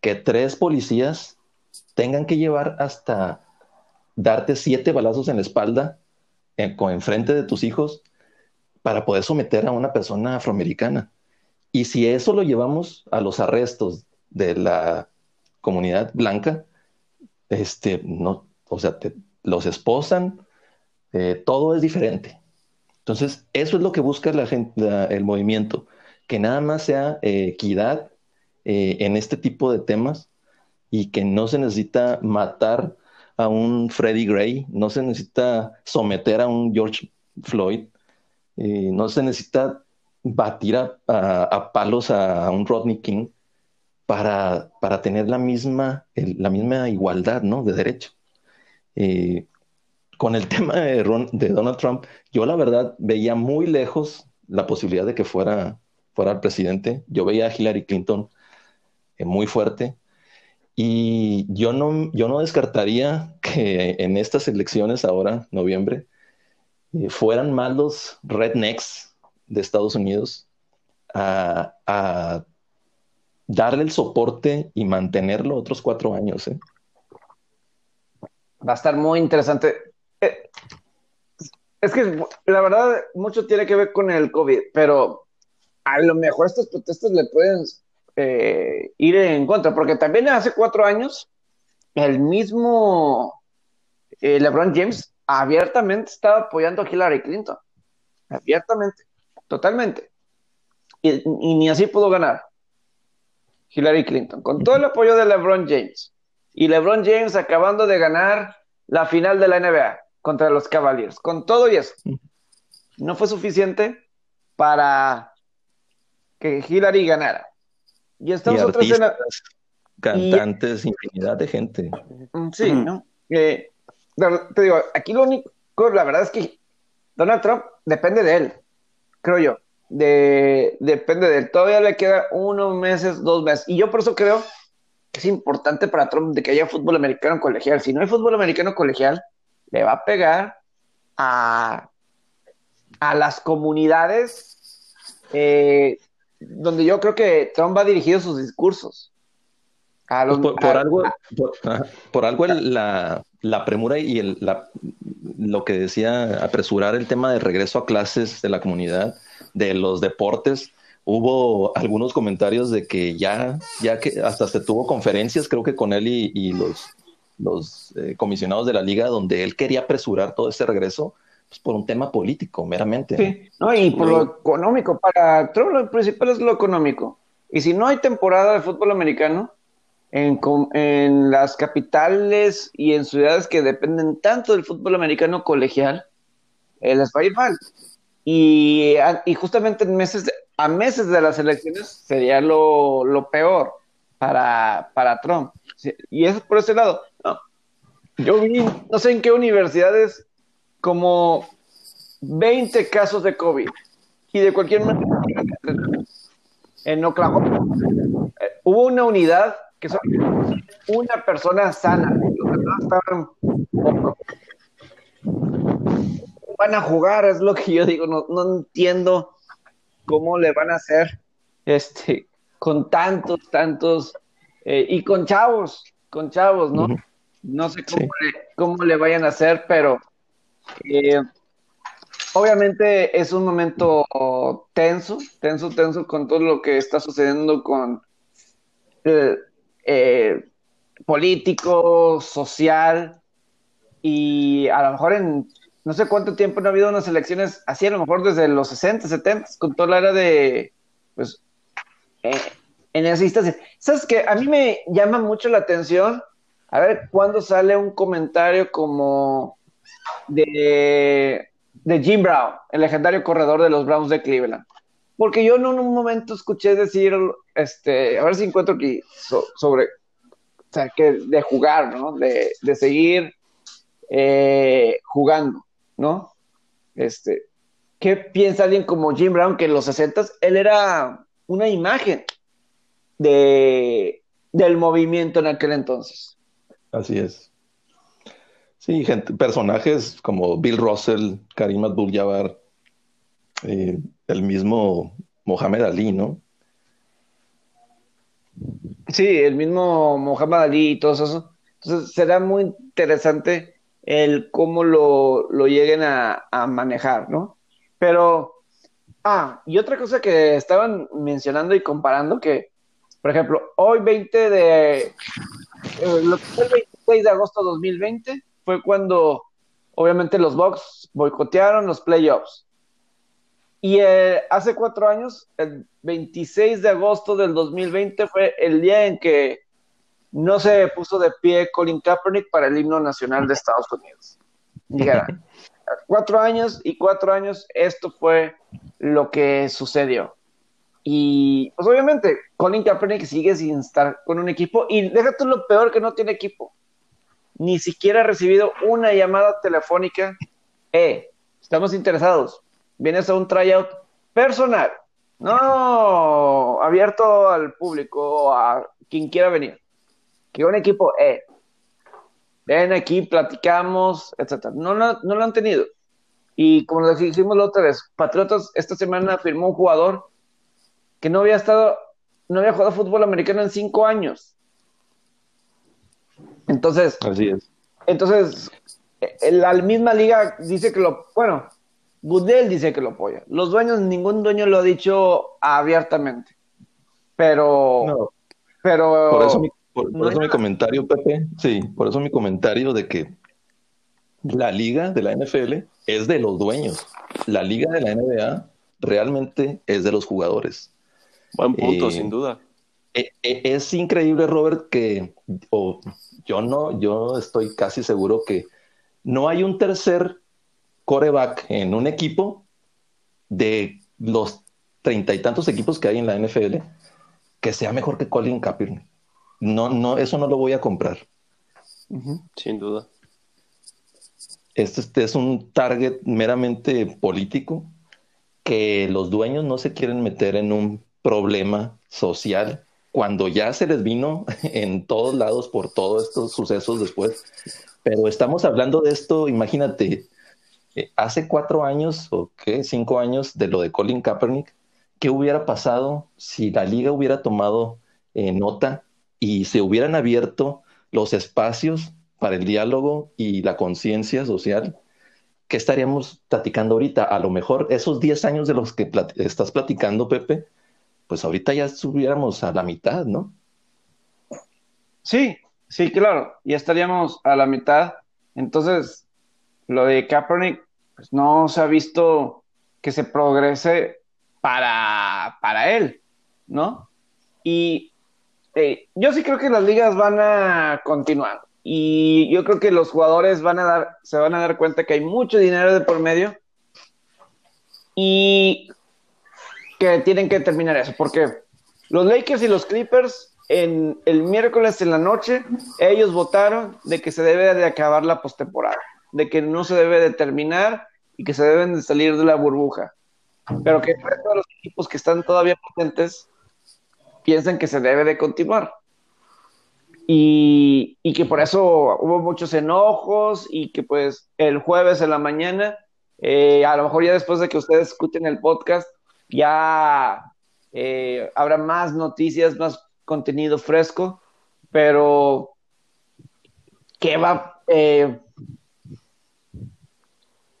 que tres policías tengan que llevar hasta darte siete balazos en la espalda en, frente de tus hijos para poder someter a una persona afroamericana. Y si eso lo llevamos a los arrestos de la comunidad blanca, este, no, o sea, los esposan, eh, todo es diferente. Entonces, eso es lo que busca la gente, el movimiento, que nada más sea eh, equidad eh, en este tipo de temas y que no se necesita matar a un Freddie Gray, no se necesita someter a un George Floyd, eh, no se necesita batir a, palos a, un Rodney King para, para tener la misma, la misma igualdad ¿no? de derecho. Eh, con el tema de, Donald Trump, yo la verdad veía muy lejos la posibilidad de que fuera, fuera el presidente. Yo veía a Hillary Clinton muy fuerte. Y yo no, yo no descartaría que en estas elecciones ahora, noviembre, eh, fueran más los rednecks de Estados Unidos a, darle el soporte y mantenerlo otros cuatro años. ¿eh? Va a estar muy interesante. Es que la verdad, mucho tiene que ver con el COVID, pero a lo mejor estas protestas le pueden eh, ir en contra, porque también hace cuatro años el mismo eh, LeBron James abiertamente estaba apoyando a Hillary Clinton, abiertamente, totalmente, y, ni así pudo ganar Hillary Clinton, con todo el apoyo de LeBron James, y LeBron James acabando de ganar la final de la NBA contra los Cavaliers, con todo y eso, no fue suficiente para que Hillary ganara. Y estamos otra escena. Cantantes, infinidad de gente. Mm, sí, ¿no? Eh, te digo, aquí lo único, la verdad es que Donald Trump depende de él, creo yo. De, depende de él. Todavía le queda unos meses, dos meses. Y yo por eso creo que es importante para Trump de que haya fútbol americano colegial. Si no hay fútbol americano colegial, le va a pegar a, a las comunidades eh, donde yo creo que Trump va dirigido sus discursos. Pues por, algo, por, algo la, la, premura y el, la, lo que decía apresurar el tema de regreso a clases de la comunidad, de los deportes, hubo algunos comentarios de que ya, ya que hasta se tuvo conferencias, creo que con él y, los, los eh, comisionados de la liga, donde él quería apresurar todo ese regreso pues, por un tema político, meramente. Sí, ¿no? y por lo económico. Para Trump lo principal es lo económico. Y si no hay temporada de fútbol americano, en, en, las capitales y en ciudades que dependen tanto del fútbol americano colegial, eh, les va a ir mal. Y, y justamente en meses a meses de las elecciones sería lo, lo peor para, para Trump. Y eso por ese lado. Yo vi, no sé en qué universidades como 20 casos de COVID. Y de cualquier manera en Oklahoma eh, hubo una unidad que son una persona sana. Van a jugar es lo que yo digo no, no entiendo cómo le van a hacer este con tantos tantos eh, y con chavos con chavos no no sé cómo, le, cómo le vayan a hacer pero eh, obviamente es un momento tenso, tenso, tenso con todo lo que está sucediendo con eh, eh, político, social, y a lo mejor en no sé cuánto tiempo no ha habido unas elecciones así, a lo mejor desde los 60, 70, con toda la era de, pues, en esa instancia. ¿Sabes que A mí me llama mucho la atención, a ver, cuando sale un comentario como de, Jim Brown, el legendario corredor de los Browns de Cleveland. Porque yo en un momento escuché decir, este, a ver si encuentro aquí sobre, o sea, que de jugar, ¿no? De, seguir eh, jugando, ¿no? Este, ¿qué piensa alguien como Jim Brown que en los 60 él era una imagen de, del movimiento en aquel entonces? Así es. Sí, gente, personajes como Bill Russell, Karim Abdul-Jabbar, eh, el mismo Mohamed Ali, ¿no? Sí, el mismo Mohamed Ali y todo eso. Entonces será muy interesante el cómo lo, lleguen a, manejar, ¿no? Pero, ah, y otra cosa que estaban mencionando y comparando, que, por ejemplo, hoy 20 de, eh, lo que fue el 26 de agosto de 2020, fue cuando obviamente los Bucks boicotearon los playoffs. Y eh, hace cuatro años, el 26 de agosto del 2020 fue el día en que no se puso de pie Colin Kaepernick para el himno nacional de Estados Unidos. Cuatro años y cuatro años, esto fue lo que sucedió. Y pues obviamente, Colin Kaepernick sigue sin estar con un equipo y déjate lo peor que no tiene equipo ni siquiera ha recibido una llamada telefónica. Eh, estamos interesados. Vienes a un tryout personal, no abierto al público, a quien quiera venir. que un equipo, eh, ven aquí, platicamos, etcétera. No, no, no lo han tenido. Y como lo dijimos la otra vez, Patriotas esta semana firmó un jugador que no había estado, no había jugado fútbol americano en cinco años. Entonces, Así es. entonces, eh, la misma liga dice que lo, bueno, Goodell dice que lo apoya. Los dueños, ningún dueño lo ha dicho abiertamente. Pero, No, pero. por eso, mi, por- por no eso mi comentario, Pepe. Sí, por eso mi comentario de que la liga de la NFL es de los dueños. La liga de la NBA realmente es de los jugadores. Buen punto, Eh, sin duda. E- e- Es increíble, Robert, que o yo no, yo estoy casi seguro que no hay un tercer coreback en un equipo de los treinta y tantos equipos que hay en la NFL que sea mejor que Colin Kaepernick. No, no, eso no lo voy a comprar. Sin duda. Este, este es un target meramente político que los dueños no se quieren meter en un problema social cuando ya se les vino en todos lados por todos estos sucesos después. Pero estamos hablando de esto, imagínate, eh, hace cuatro años o qué, cinco años de lo de Colin Kaepernick, ¿qué hubiera pasado si la liga hubiera tomado eh, nota y se hubieran abierto los espacios para el diálogo y la conciencia social? ¿Qué estaríamos platicando ahorita? A lo mejor esos 10 años de los que estás platicando, Pepe, pues ahorita ya estuviéramos a la mitad, ¿no? Sí, sí, claro. Ya estaríamos a la mitad. Entonces, lo de Kaepernick, pues no se ha visto que se progrese para, para él, ¿no? Y eh, yo sí creo que las ligas van a continuar. Y yo creo que los jugadores van a dar, se van a dar cuenta que hay mucho dinero de por medio y que tienen que terminar eso, porque los Lakers y los Clippers en el miércoles en la noche ellos votaron de que se debe de acabar la postemporada, de que no se debe de terminar y que se deben de salir de la burbuja, pero que el los equipos que están todavía potentes piensan que se debe de continuar. Y, y que por eso hubo muchos enojos y que pues el jueves en la mañana, eh, a lo mejor ya después de que ustedes escuchen el podcast, ya eh, habrá más noticias, más contenido fresco, pero ¿qué va? Eh,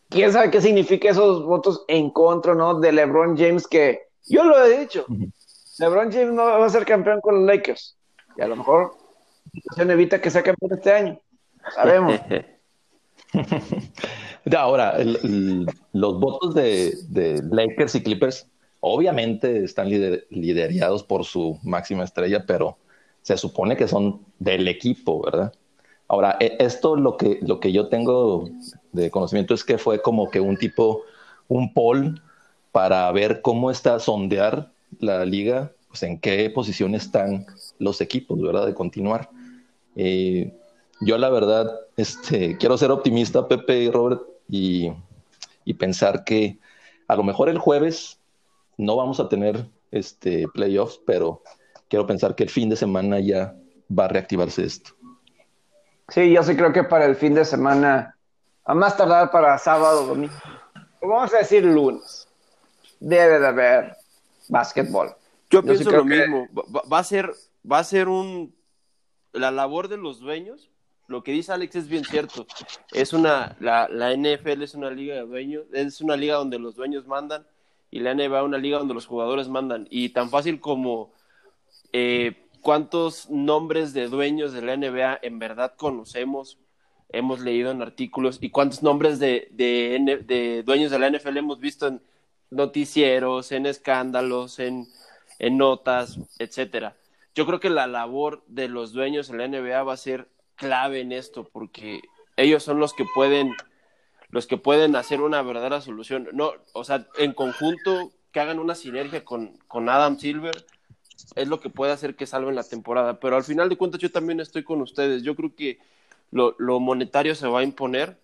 ¿Quién sabe qué significa esos votos en contra, no? De LeBron James, que yo lo he dicho, LeBron James no va a ser campeón con los Lakers, y a lo mejor la situación evita que sea campeón este año, sabemos. Ahora, el- el- los votos de, de Lakers y Clippers obviamente están lider- liderados por su máxima estrella, pero se supone que son del equipo, ¿verdad? Ahora, e- esto lo que, lo que yo tengo de conocimiento es que fue como que un tipo, un poll para ver cómo está, sondear la liga, pues en qué posición están los equipos, ¿verdad? De continuar. Eh, yo la verdad, este, quiero ser optimista, Pepe y Robert, y pensar que a lo mejor el jueves no vamos a tener este playoffs, pero quiero pensar que el fin de semana ya va a reactivarse esto. Sí, yo sí creo que para el fin de semana, a más tardar para sábado, domingo, vamos a decir lunes, debe de haber básquetbol. Yo Yo pienso sí lo que- mismo. Va a ser, va a ser un la labor de los dueños. Lo que dice Alex es bien cierto. Es una la, la NFL es una liga de dueños, es una liga donde los dueños mandan y la NBA una liga donde los jugadores mandan. Y tan fácil como eh, cuántos nombres de dueños de la NBA en verdad conocemos, hemos leído en artículos y cuántos nombres de, de, de dueños de la NFL hemos visto en noticieros, en escándalos, en, en notas, etcétera. Yo creo que la labor de los dueños en la NBA va a ser clave en esto porque ellos son los que pueden los que pueden hacer una verdadera solución. No, o sea, en conjunto que hagan una sinergia con, con Adam Silver es lo que puede hacer que salven la temporada. Pero al final de cuentas yo también estoy con ustedes. Yo creo que lo, lo monetario se va a imponer.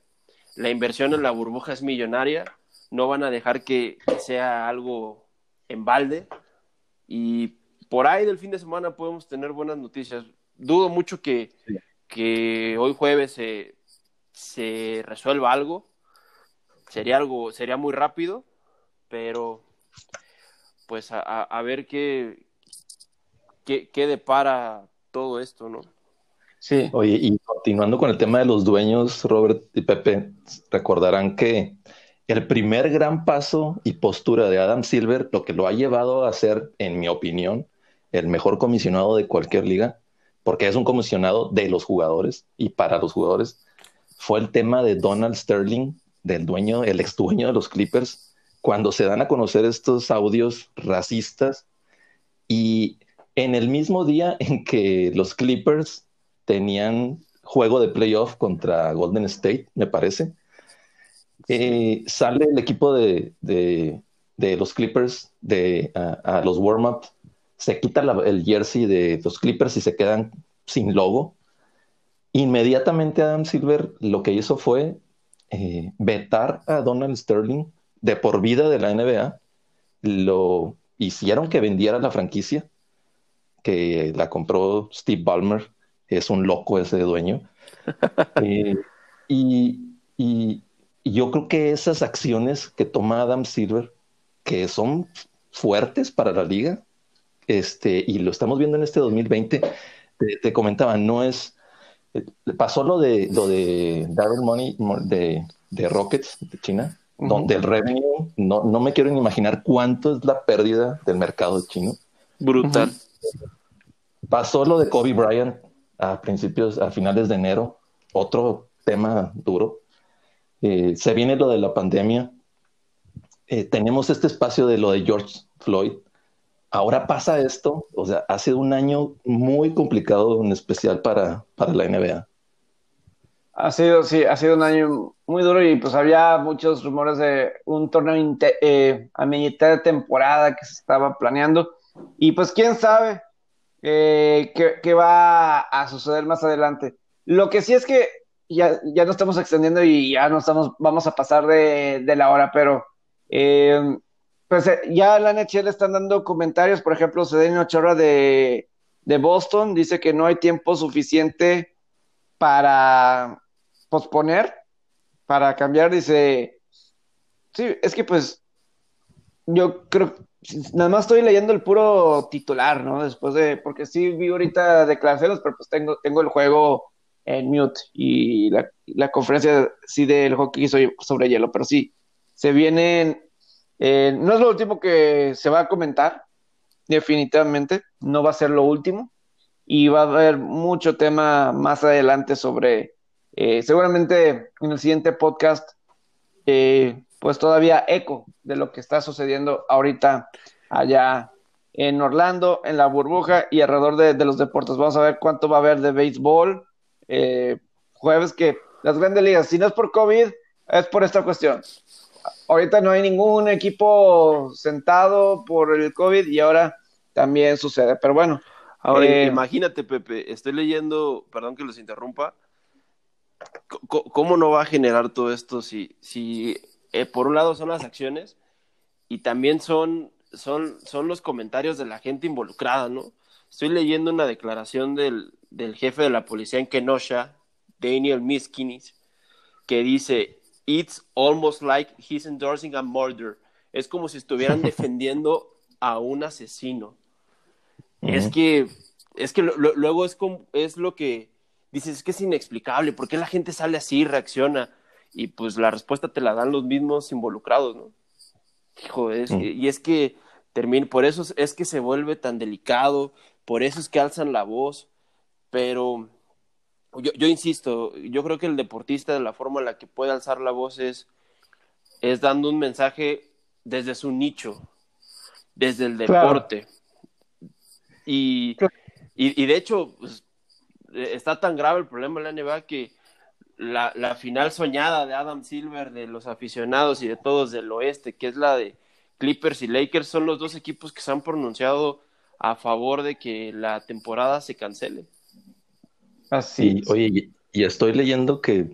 La inversión en la burbuja es millonaria. No van a dejar que sea algo en balde. Y por ahí del fin de semana podemos tener buenas noticias. dudo mucho que, que hoy jueves se, se resuelva algo. Sería algo, sería muy rápido, pero pues a, a ver qué, qué, qué depara todo esto, ¿no? Sí. Oye, y continuando con el tema de los dueños, Robert y Pepe, recordarán que el primer gran paso y postura de Adam Silver, lo que lo ha llevado a ser, en mi opinión, el mejor comisionado de cualquier liga, porque es un comisionado de los jugadores y para los jugadores, fue el tema de Donald Sterling, del dueño, el ex dueño de los Clippers, cuando se dan a conocer estos audios racistas y en el mismo día en que los Clippers tenían juego de playoff contra Golden State, me parece, eh, sale el equipo de, los Clippers de, a, los warm-up, se quita el jersey de los Clippers y se quedan sin logo. Inmediatamente Adam Silver lo que hizo fue eh, vetar a Donald Sterling de por vida de la NBA. Lo hicieron que vendiera la franquicia, que la compró Steve Ballmer, es un loco ese dueño. Eh, y, yo creo que esas acciones que toma Adam Silver, que son fuertes para la liga, este, y lo estamos viendo en este 2020, te, comentaba, no es, pasó lo de lo de Darren Money de, de Rockets de China, donde el revenue, no, no me quiero ni imaginar cuánto es la pérdida del mercado chino. Brutal. Pasó lo de Kobe Bryant a principios, a finales de enero, otro tema duro. Eh, se viene lo de la pandemia. Eh, tenemos este espacio de lo de George Floyd. Ahora pasa esto, o sea, ha sido un año muy complicado, en especial para, para la NBA. Ha sido, sí, ha sido un año muy duro y pues había muchos rumores de un torneo eh, a mitad de temporada que se estaba planeando. Y pues quién sabe qué, qué, va a suceder más adelante. Lo que sí es que ya, ya nos estamos extendiendo y ya no estamos, vamos a pasar de, la hora, pero eh, pues eh, ya la NHL están dando comentarios, por ejemplo, Cedeño Chorra de, Boston dice que no hay tiempo suficiente para posponer, para cambiar, dice, sí, es que pues yo creo, nada más estoy leyendo el puro titular, ¿no? Después de, porque sí vi ahorita declaraciones, pero pues tengo, tengo el juego en mute y la, conferencia sí del hockey sobre hielo, pero sí, se vienen, eh, no es lo último que se va a comentar, definitivamente, no va a ser lo último, y va a haber mucho tema más adelante sobre, eh, seguramente en el siguiente podcast, eh, pues todavía eco de lo que está sucediendo ahorita allá en Orlando, en la burbuja y alrededor de, de los deportes. Vamos a ver cuánto va a haber de béisbol, eh, jueves que las grandes ligas, si no es por COVID, es por esta cuestión. Ahorita no hay ningún equipo sentado por el COVID y ahora también sucede, pero bueno. Ahora, eh, imagínate, Pepe, estoy leyendo, perdón que los interrumpa, ¿cómo no va a generar todo esto si, si eh, por un lado son las acciones y también son, son, son los comentarios de la gente involucrada, ¿no? Estoy leyendo una declaración del, del jefe de la policía en Kenosha, Daniel Miskinis, que dice, It's almost like he's endorsing a murder. Es como si estuvieran defendiendo a un asesino. Es que, es que luego es, como, es lo que dices, es que es inexplicable, ¿por qué la gente sale así, reacciona? Y pues la respuesta te la dan los mismos involucrados, ¿no? Hijo, mm. y es que termina, por eso es que se vuelve tan delicado, por eso es que alzan la voz, pero yo, yo insisto, yo creo que el deportista de la forma en la que puede alzar la voz es, es dando un mensaje desde su nicho, desde el deporte. Y, y, de hecho, pues, está tan grave el problema de la NBA que la, la, final soñada de Adam Silver, de los aficionados y de todos del oeste, que es la de Clippers y Lakers, son los dos equipos que se han pronunciado a favor de que la temporada se cancele. Así. Y, oye, y estoy leyendo que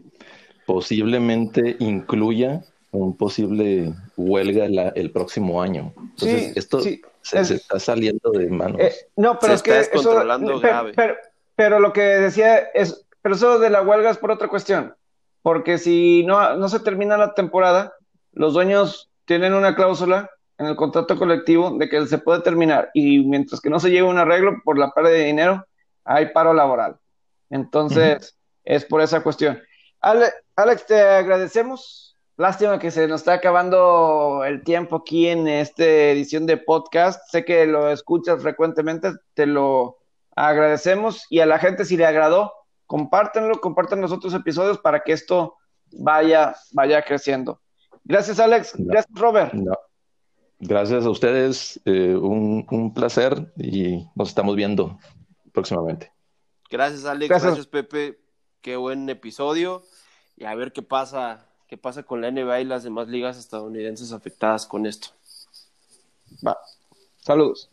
posiblemente incluya un posible huelga el próximo año. Entonces, esto se, está saliendo de manos. Eh, no, pero es que descontrolando grave. Pero, pero lo que decía es, pero eso de la huelga es por otra cuestión, porque si no, no se termina la temporada, los dueños tienen una cláusula en el contrato colectivo de que se puede terminar y mientras que no se lleve un arreglo por la pérdida de dinero, hay paro laboral. Entonces, es por esa cuestión. Alex, te agradecemos. Lástima que se nos está acabando el tiempo aquí en esta edición de podcast. Sé que lo escuchas frecuentemente, te lo agradecemos y a la gente si le agradó, compártenlo, compartan los otros episodios para que esto vaya, vaya creciendo. Gracias, Alex. Gracias, Robert. Gracias a ustedes. Eh, un, un placer y nos estamos viendo próximamente. Gracias, Alex. Gracias. Pepe. Qué buen episodio. Y a ver qué pasa, qué pasa con la NBA y las demás ligas estadounidenses afectadas con esto. Va. Saludos.